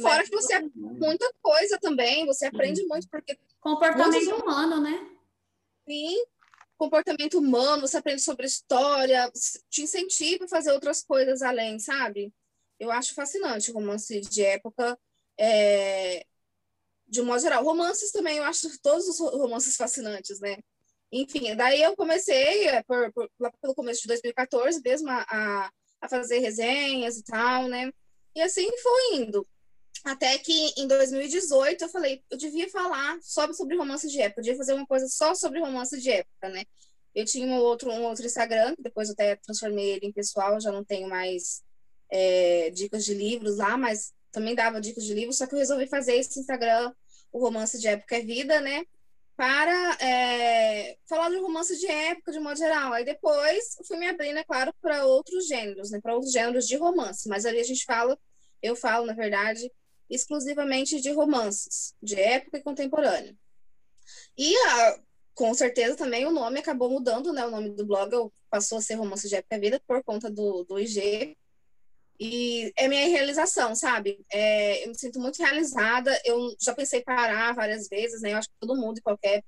Fora que você aprende muita coisa também, você aprende uhum. muito, porque. Comportamento humano, né? Sim, comportamento humano, você aprende sobre história, te incentiva a fazer outras coisas além, sabe? Eu acho fascinante o romance de época, é, de um modo geral. Romances também, eu acho todos os romances fascinantes, né? Enfim, daí eu comecei, é, por, por, lá pelo começo de 2014 mesmo, a, a fazer resenhas e tal, né? E assim foi indo. Até que em 2018 eu falei, eu devia falar só sobre romance de época, eu devia fazer uma coisa só sobre romance de época, né? Eu tinha um outro, um outro Instagram, que depois eu até transformei ele em pessoal, já não tenho mais é, dicas de livros lá, mas também dava dicas de livros, só que eu resolvi fazer esse Instagram, o Romance de Época é Vida, né? Para é, falar de romance de época, de modo geral. Aí depois fui me abrindo, é claro, para outros gêneros, né? Para outros gêneros de romance. Mas ali a gente fala, eu falo, na verdade, exclusivamente de romances, de época e contemporânea. E a, com certeza também o nome acabou mudando, né? O nome do blog passou a ser Romance de Época e Vida por conta do, do IG. E é minha realização, sabe? É, eu me sinto muito realizada. Eu já pensei parar várias vezes, né? Eu acho que todo mundo, qualquer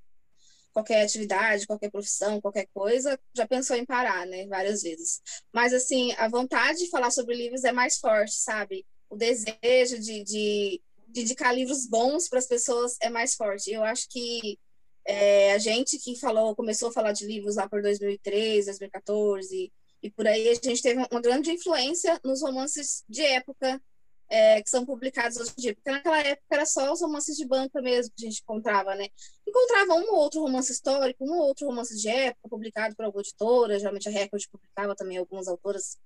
qualquer atividade, qualquer profissão, qualquer coisa, já pensou em parar, né? Várias vezes. Mas, assim, a vontade de falar sobre livros é mais forte, sabe? O desejo de, de, de indicar livros bons para as pessoas é mais forte. Eu acho que é, a gente que falou, começou a falar de livros lá por 2013, 2014, e por aí a gente teve uma grande influência nos romances de época é, que são publicados hoje em dia. Porque naquela época era só os romances de banca mesmo que a gente encontrava, né? Encontrava um ou outro romance histórico, um ou outro romance de época publicado por alguma editora, geralmente a Record publicava também algumas autoras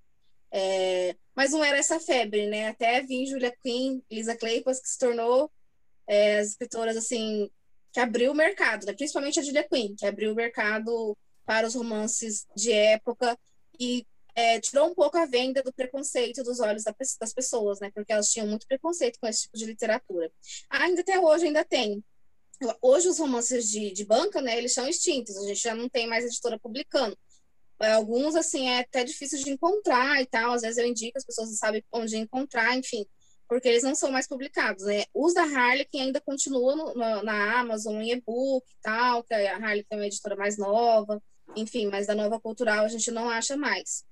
é, mas não era essa febre, né? Até vir Julia Quinn, Lisa Kleypas, que se tornou é, as escritoras, assim, que abriu o mercado, né? principalmente a Julia Quinn, que abriu o mercado para os romances de época e é, tirou um pouco a venda do preconceito dos olhos das pessoas, né? Porque elas tinham muito preconceito com esse tipo de literatura. Ainda até hoje ainda tem. Hoje os romances de, de banca, né? Eles são extintos. A gente já não tem mais editora publicando. Alguns, assim, é até difícil de encontrar e tal. Às vezes eu indico, as pessoas não sabem onde encontrar, enfim, porque eles não são mais publicados, né? Os da Harlequin ainda continuam no, no, na Amazon, em e-book e tal, que a Harlequin é uma editora mais nova, enfim, mas da nova cultural a gente não acha mais.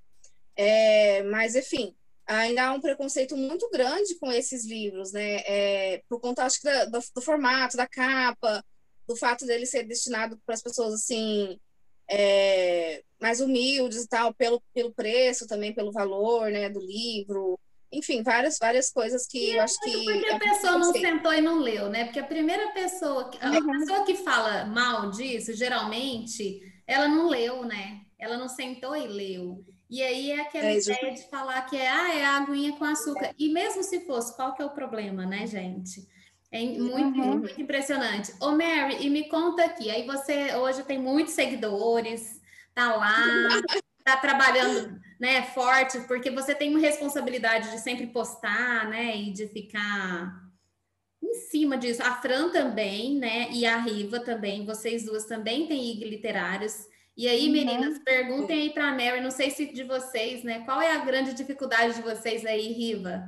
É, mas, enfim, ainda há um preconceito muito grande com esses livros, né? É, por conta, acho que, do, do formato, da capa, do fato dele ser destinado para as pessoas, assim, é, mais humildes e tal, pelo, pelo preço também, pelo valor, né, do livro. Enfim, várias, várias coisas que e eu acho que... Porque a pessoa não sentou e não leu, né? Porque a primeira pessoa... A uhum. pessoa que fala mal disso, geralmente, ela não leu, né? Ela não sentou e leu. E aí é aquela é, ideia de falar que é, ah, é aguinha com açúcar. E mesmo se fosse, qual que é o problema, né, gente? É muito, uhum. muito impressionante. Ô, Mary, e me conta aqui, aí você hoje tem muitos seguidores, tá lá, tá trabalhando né, forte, porque você tem uma responsabilidade de sempre postar, né, e de ficar em cima disso. A Fran também, né, e a Riva também, vocês duas também têm IG Literários. E aí, uhum. meninas, perguntem aí para a Mary, não sei se de vocês, né, qual é a grande dificuldade de vocês aí, Riva?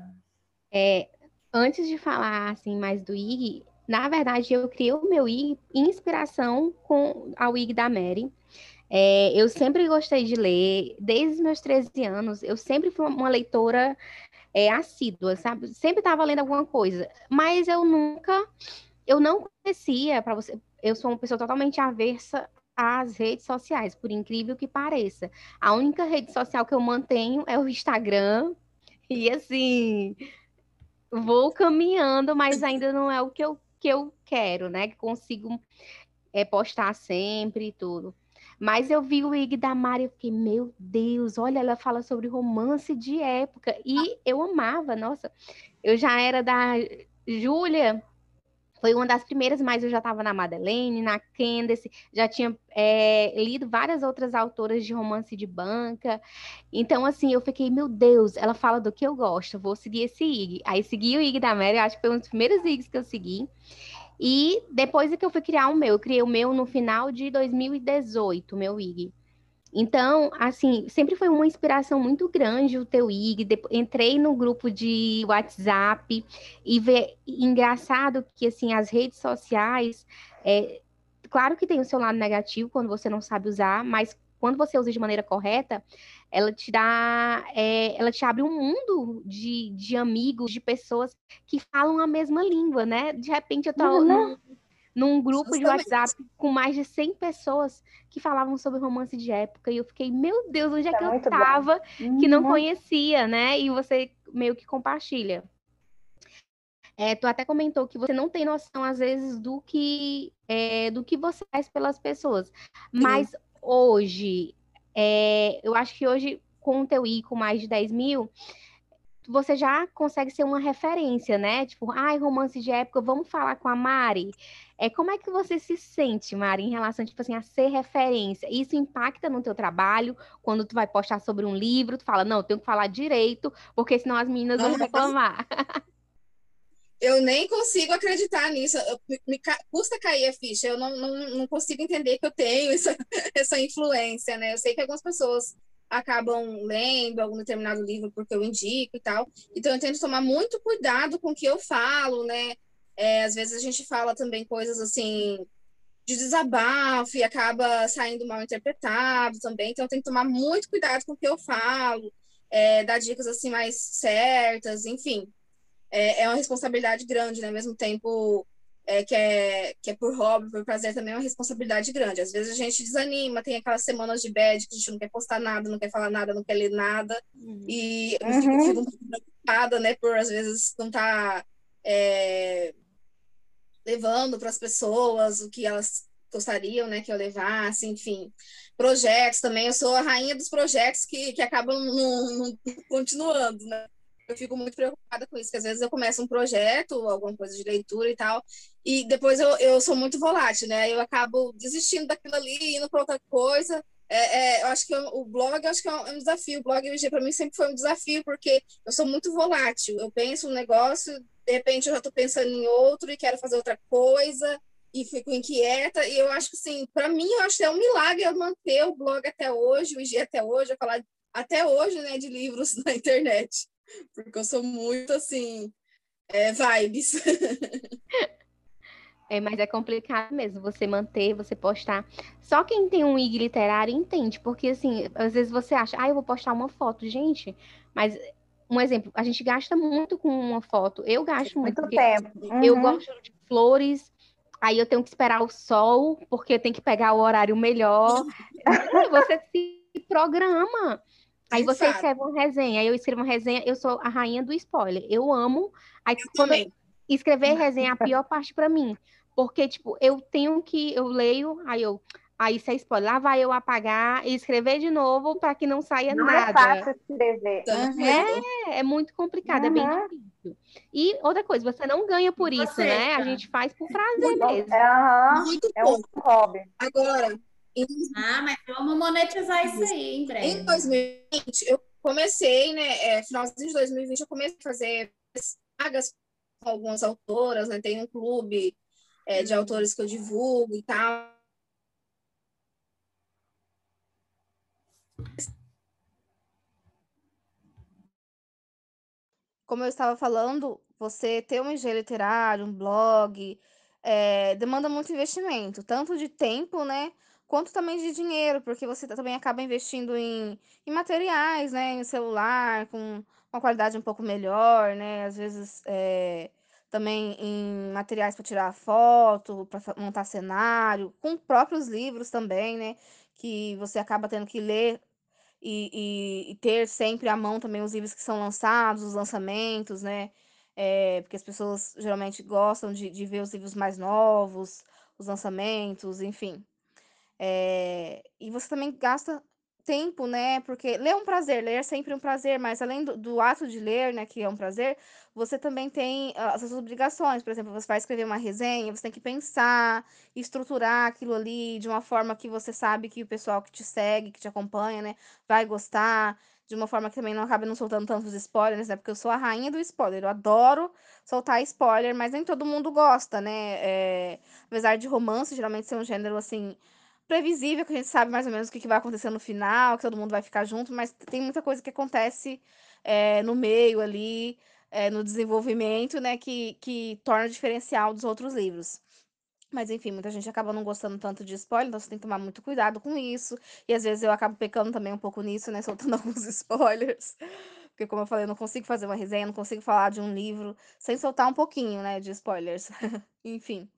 É, antes de falar assim mais do IG, Na verdade, eu criei o meu IG inspiração com a IG da Mary. É, eu sempre gostei de ler, desde os meus 13 anos, eu sempre fui uma leitora é, assídua, sabe? Sempre estava lendo alguma coisa, mas eu nunca, eu não conhecia, para você, eu sou uma pessoa totalmente aversa às redes sociais, por incrível que pareça. A única rede social que eu mantenho é o Instagram, e assim, vou caminhando, mas ainda não é o que eu, que eu quero, né? Que consigo é, postar sempre e tudo. Mas eu vi o IG da Mari e fiquei, meu Deus, olha, ela fala sobre romance de época. E eu amava, nossa, eu já era da Júlia, foi uma das primeiras, mas eu já estava na Madeleine, na Candace, já tinha é, lido várias outras autoras de romance de banca. Então, assim, eu fiquei, meu Deus, ela fala do que eu gosto, vou seguir esse IG. Aí segui o IG da Mary, acho que foi um dos primeiros IGs que eu segui. E depois é que eu fui criar o meu, eu criei o meu no final de 2018, meu IG. Então, assim, sempre foi uma inspiração muito grande o teu IG. Entrei no grupo de WhatsApp e ver engraçado que assim as redes sociais, é, claro que tem o seu lado negativo quando você não sabe usar, mas quando você usa de maneira correta, ela te dá, é, ela te abre um mundo de, de amigos, de pessoas que falam a mesma língua, né? De repente eu tô uhum num grupo Justamente. de WhatsApp com mais de 100 pessoas que falavam sobre romance de época. E eu fiquei, meu Deus, onde é, é que eu tava bom. que não uhum. conhecia, né? E você meio que compartilha. É, tu até comentou que você não tem noção, às vezes, do que, é, do que você faz pelas pessoas. Mas Sim. hoje, é, eu acho que hoje, com o teu I com mais de 10 mil, você já consegue ser uma referência, né? Tipo, ai, romance de época, vamos falar com a Mari. É, como é que você se sente, Mari, em relação, tipo assim, a ser referência? Isso impacta no teu trabalho? Quando tu vai postar sobre um livro, tu fala, não, eu tenho que falar direito, porque senão as meninas vão reclamar. Eu nem consigo acreditar nisso. Eu, me, me, custa cair a ficha. Eu não, não, não consigo entender que eu tenho essa, essa influência, né? Eu sei que algumas pessoas acabam lendo algum determinado livro porque eu indico e tal. Então eu tento tomar muito cuidado com o que eu falo, né? É, às vezes a gente fala também coisas assim de desabafo e acaba saindo mal interpretado também. Então eu tenho que tomar muito cuidado com o que eu falo, é, dar dicas assim mais certas, enfim. É, é uma responsabilidade grande, né? Ao mesmo tempo é, que, é, que é por hobby, por prazer, também é uma responsabilidade grande. Às vezes a gente desanima, tem aquelas semanas de bad que a gente não quer postar nada, não quer falar nada, não quer ler nada. Uhum. E eu fico, uhum. fico um pouco preocupada, né, por às vezes não estar tá, é, levando para as pessoas o que elas gostariam, né, que eu levasse, enfim. Projetos também, eu sou a rainha dos projetos que, que acabam não, não continuando, né? Eu fico muito preocupada com isso, que às vezes eu começo um projeto, alguma coisa de leitura e tal, e depois eu, eu sou muito volátil, né? Eu acabo desistindo daquilo ali, indo para outra coisa. É, é, eu acho que eu, o blog acho que é um, é um desafio. O blog para mim sempre foi um desafio, porque eu sou muito volátil. Eu penso um negócio, de repente eu já estou pensando em outro e quero fazer outra coisa e fico inquieta. E eu acho que, assim, para mim, eu acho que é um milagre eu manter o blog até hoje, o IG até hoje, eu falar até hoje, né, de livros na internet porque eu sou muito assim, é, vibes. É, mas é complicado mesmo você manter, você postar. Só quem tem um IG literário entende, porque assim, às vezes você acha, ah, eu vou postar uma foto, gente, mas um exemplo, a gente gasta muito com uma foto. Eu gasto muito, muito tempo. Uhum. Eu gosto de flores, aí eu tenho que esperar o sol, porque tem que pegar o horário melhor. você se programa. Aí você Exato. escreve uma resenha, aí eu escrevo uma resenha, eu sou a rainha do spoiler. Eu amo. Aí eu quando também. escrever resenha é a pior parte para mim, porque tipo, eu tenho que eu leio, aí eu Aí isso é spoiler. Lá vai eu apagar e escrever de novo para que não saia não é nada. Não é fácil escrever. É, é muito complicado, uhum. é bem difícil. E outra coisa, você não ganha por isso, você, né? A gente faz por prazer mesmo. Uhum. Muito é um hobby. Agora, ah, mas vamos monetizar isso aí em breve. Em 2020, eu comecei, né? É, finalzinho de 2020, eu comecei a fazer sagas com algumas autoras, né? Tem um clube é, de autores que eu divulgo e tal. Como eu estava falando, você ter um IG literário, um blog, é, demanda muito investimento, tanto de tempo, né? Quanto também de dinheiro, porque você também acaba investindo em, em materiais, né? Em celular, com uma qualidade um pouco melhor, né? Às vezes é, também em materiais para tirar foto, para montar cenário, com próprios livros também, né? Que você acaba tendo que ler e, e, e, ter sempre à mão também os livros que são lançados, os lançamentos, né? É, porque as pessoas geralmente gostam de, de ver os livros mais novos, os lançamentos, enfim. É, e você também gasta tempo, né? Porque ler é um prazer, ler é sempre um prazer, mas além do, do ato de ler, né, que é um prazer, você também tem as suas obrigações. Por exemplo, você vai escrever uma resenha, você tem que pensar, estruturar aquilo ali de uma forma que você sabe que o pessoal que te segue, que te acompanha, né, vai gostar. De uma forma que também não acabe não soltando tantos spoilers, né? Porque eu sou a rainha do spoiler. Eu adoro soltar spoiler, mas nem todo mundo gosta, né? É, apesar de romance geralmente ser um gênero assim previsível, que a gente sabe mais ou menos o que, vai acontecer no final, que todo mundo vai ficar junto, mas tem muita coisa que acontece é, no meio ali, é, no desenvolvimento, né, que, que torna diferencial dos outros livros. Mas enfim, muita gente acaba não gostando tanto de spoiler, então você tem que tomar muito cuidado com isso. E às vezes eu acabo pecando também um pouco nisso, né? Soltando alguns spoilers. Porque, como eu falei, eu não consigo fazer uma resenha, não consigo falar de um livro sem soltar um pouquinho, né, de spoilers. enfim.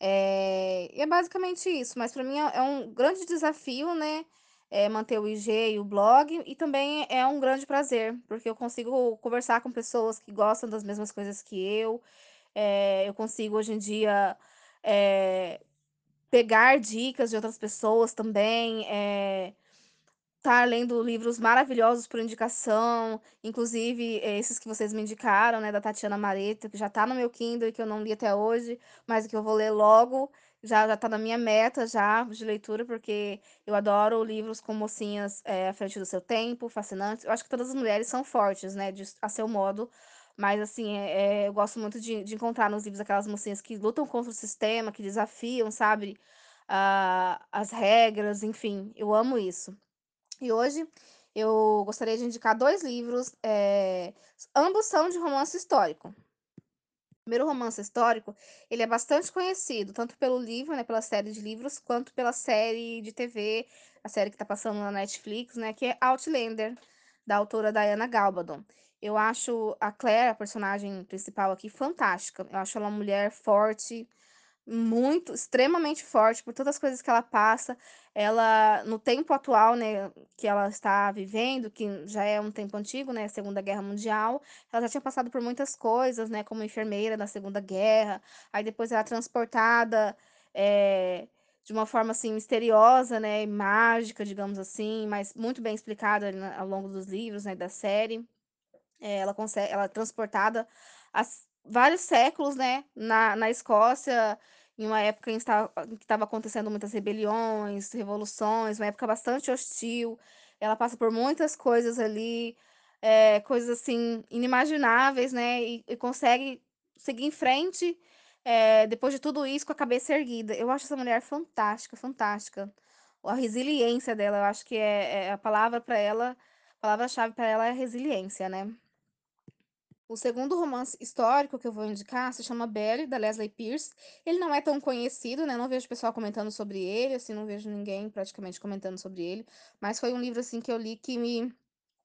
É, é basicamente isso, mas para mim é, é um grande desafio, né? É manter o IG e o blog, e também é um grande prazer, porque eu consigo conversar com pessoas que gostam das mesmas coisas que eu, é, eu consigo hoje em dia é, pegar dicas de outras pessoas também, estar tá lendo livros maravilhosos por indicação, inclusive eh, esses que vocês me indicaram, né, da Tatiana Mareto, que já está no meu Kindle e que eu não li até hoje, mas que eu vou ler logo, já já tá na minha meta já de leitura, porque eu adoro livros com mocinhas é, à frente do seu tempo, fascinantes. Eu acho que todas as mulheres são fortes, né, de, a seu modo, mas assim, é, é, eu gosto muito de, de encontrar nos livros aquelas mocinhas que lutam contra o sistema, que desafiam, sabe, ah, as regras, enfim, eu amo isso. E hoje eu gostaria de indicar dois livros, é, ambos são de romance histórico. O primeiro romance histórico, ele é bastante conhecido, tanto pelo livro, né, pela série de livros, quanto pela série de TV, a série que está passando na Netflix, né, que é Outlander, da autora Diana Gabaldon. Eu acho a Claire, a personagem principal aqui, fantástica. Eu acho ela uma mulher forte, muito, extremamente forte por todas as coisas que ela passa. Ela, no tempo atual, né, que ela está vivendo, que já é um tempo antigo, né, Segunda Guerra Mundial, ela já tinha passado por muitas coisas, né, como enfermeira na Segunda Guerra. Aí depois ela é transportada é, de uma forma assim misteriosa, né, mágica, digamos assim, mas muito bem explicada ao longo dos livros, né, da série. É, ela consegue, ela é transportada as vários séculos, né, na, na Escócia, em uma época em que estava acontecendo muitas rebeliões, revoluções, uma época bastante hostil. Ela passa por muitas coisas ali, é, coisas assim inimagináveis, né, e, e consegue seguir em frente é, depois de tudo isso com a cabeça erguida. Eu acho essa mulher fantástica, fantástica. A resiliência dela, eu acho que é, é a palavra para ela, a palavra-chave para ela é resiliência, né? O segundo romance histórico que eu vou indicar se chama Belly, da Leslie Pierce. Ele não é tão conhecido, né? Não vejo pessoal comentando sobre ele, assim, não vejo ninguém praticamente comentando sobre ele. Mas foi um livro, assim, que eu li que me,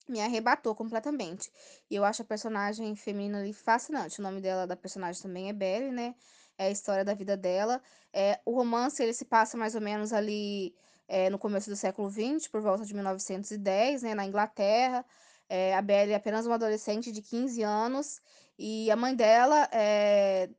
me arrebatou completamente. E eu acho a personagem feminina ali fascinante. O nome dela, da personagem também é Belly, né? É a história da vida dela. É, o romance, ele se passa mais ou menos ali é, no começo do século XX, por volta de 1910, né? Na Inglaterra. É, a Belle é apenas uma adolescente de 15 anos e a mãe dela é,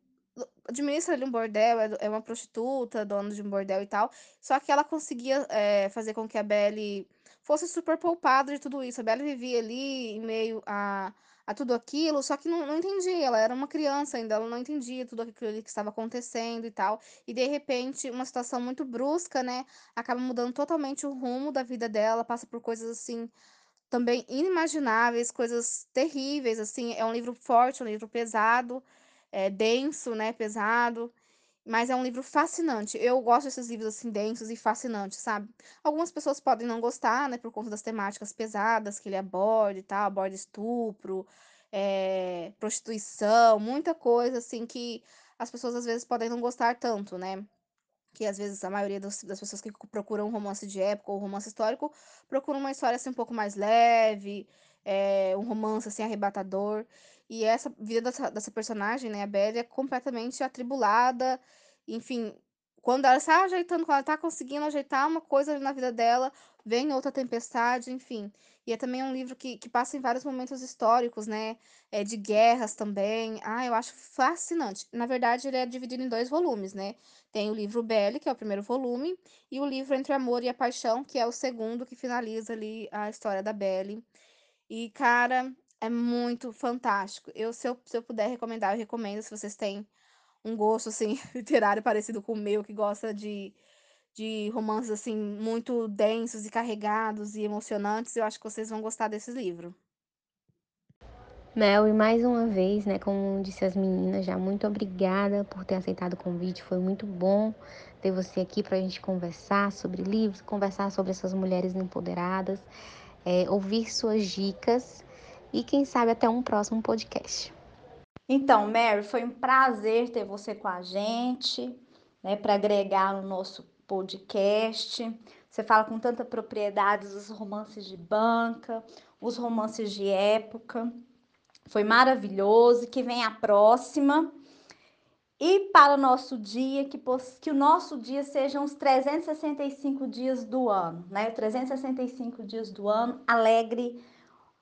administra ali um bordel, é, é uma prostituta, dona de um bordel e tal. Só que ela conseguia é, fazer com que a Belle fosse super poupada de tudo isso. A Belle vivia ali em meio a, a tudo aquilo, só que não, não entendia. Ela era uma criança ainda, ela não entendia tudo aquilo que estava acontecendo e tal. E de repente, uma situação muito brusca, né, acaba mudando totalmente o rumo da vida dela, passa por coisas assim também inimagináveis, coisas terríveis, assim, é um livro forte, um livro pesado, é denso, né, pesado, mas é um livro fascinante. Eu gosto desses livros assim densos e fascinantes, sabe? Algumas pessoas podem não gostar, né, por conta das temáticas pesadas que ele aborda e tal, aborda estupro, é, prostituição, muita coisa assim que as pessoas às vezes podem não gostar tanto, né? Que às vezes a maioria das, das pessoas que procuram um romance de época ou romance histórico procuram uma história assim um pouco mais leve, é, um romance assim arrebatador. E essa vida dessa, dessa personagem, né, a Belle, é completamente atribulada, enfim, quando ela está ajeitando, quando ela está conseguindo ajeitar uma coisa na vida dela, vem outra tempestade, enfim. E é também um livro que, que passa em vários momentos históricos, né? É, de guerras também. Ah, eu acho fascinante. Na verdade, ele é dividido em dois volumes, né? Tem o livro Belle, que é o primeiro volume, e o livro Entre Amor e a Paixão, que é o segundo, que finaliza ali a história da Belle. E, cara, é muito fantástico. Eu, se eu, se eu puder recomendar, eu recomendo, se vocês têm um gosto, assim, literário parecido com o meu, que gosta de, de romances, assim, muito densos e carregados e emocionantes, eu acho que vocês vão gostar desse livro. Mel, e mais uma vez, né, como disse as meninas, já muito obrigada por ter aceitado o convite. Foi muito bom ter você aqui para a gente conversar sobre livros, conversar sobre essas mulheres empoderadas, é, ouvir suas dicas e quem sabe até um próximo podcast. Então, Mary, foi um prazer ter você com a gente, né, para agregar no nosso podcast. Você fala com tanta propriedade os romances de banca, os romances de época. Foi maravilhoso. Que vem a próxima. E para o nosso dia, que, que o nosso dia sejam os 365 dias do ano, né? 365 dias do ano, alegre,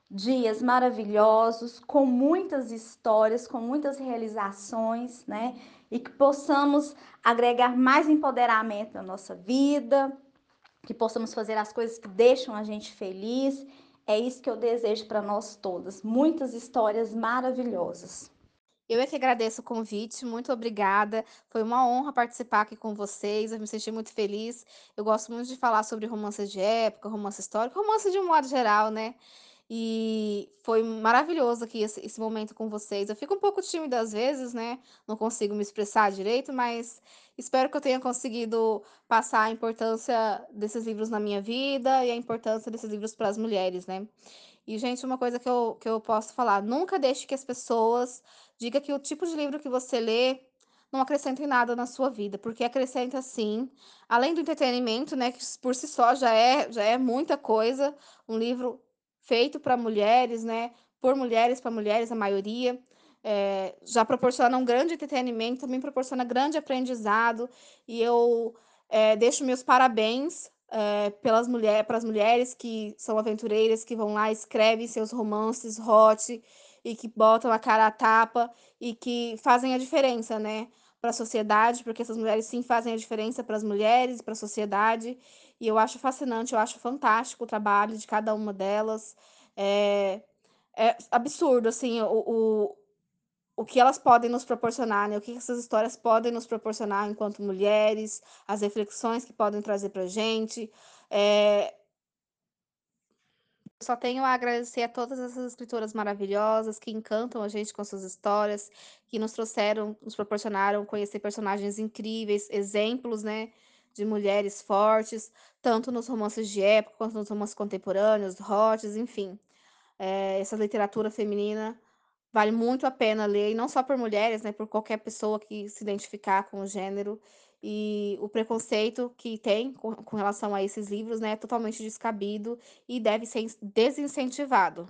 dias maravilhosos, com muitas histórias, com muitas realizações, né? E que possamos agregar mais empoderamento na nossa vida, que possamos fazer as coisas que deixam a gente feliz é isso que eu desejo para nós todas. Muitas histórias maravilhosas. Eu é que agradeço o convite, muito obrigada. Foi uma honra participar aqui com vocês, eu me senti muito feliz. Eu gosto muito de falar sobre romances de época, romance histórico, romance de um modo geral, né? E foi maravilhoso aqui esse, esse, momento com vocês. Eu fico um pouco tímida às vezes, né? Não consigo me expressar direito, mas espero que eu tenha conseguido passar a importância desses livros na minha vida e a importância desses livros para as mulheres, né? E, gente, uma coisa que eu, que eu posso falar: nunca deixe que as pessoas digam que o tipo de livro que você lê não acrescenta em nada na sua vida, porque acrescenta sim, além do entretenimento, né, que por si só já é, já é muita coisa, um livro feito para mulheres, né? Por mulheres, para mulheres, a maioria. É, já proporciona um grande entretenimento, também proporciona grande aprendizado. E eu é, deixo meus parabéns é, pelas mulheres, para as mulheres que são aventureiras, que vão lá, escrevem seus romances hot e que botam a cara à tapa e que fazem a diferença, né? Para a sociedade, porque essas mulheres sim fazem a diferença para as mulheres, para a sociedade. E eu acho fascinante, eu acho fantástico o trabalho de cada uma delas. É, é absurdo, assim, o, o, o que elas podem nos proporcionar, né? O que essas histórias podem nos proporcionar enquanto mulheres, as reflexões que podem trazer para gente. É, só tenho a agradecer a todas essas escritoras maravilhosas que encantam a gente com suas histórias, que nos trouxeram, nos proporcionaram conhecer personagens incríveis, exemplos, né, de mulheres fortes, tanto nos romances de época quanto nos romances contemporâneos, hots, enfim. É, essa literatura feminina vale muito a pena ler, e não só por mulheres, né, por qualquer pessoa que se identificar com o gênero. E o preconceito que tem com, com relação a esses livros né, é totalmente descabido e deve ser desincentivado.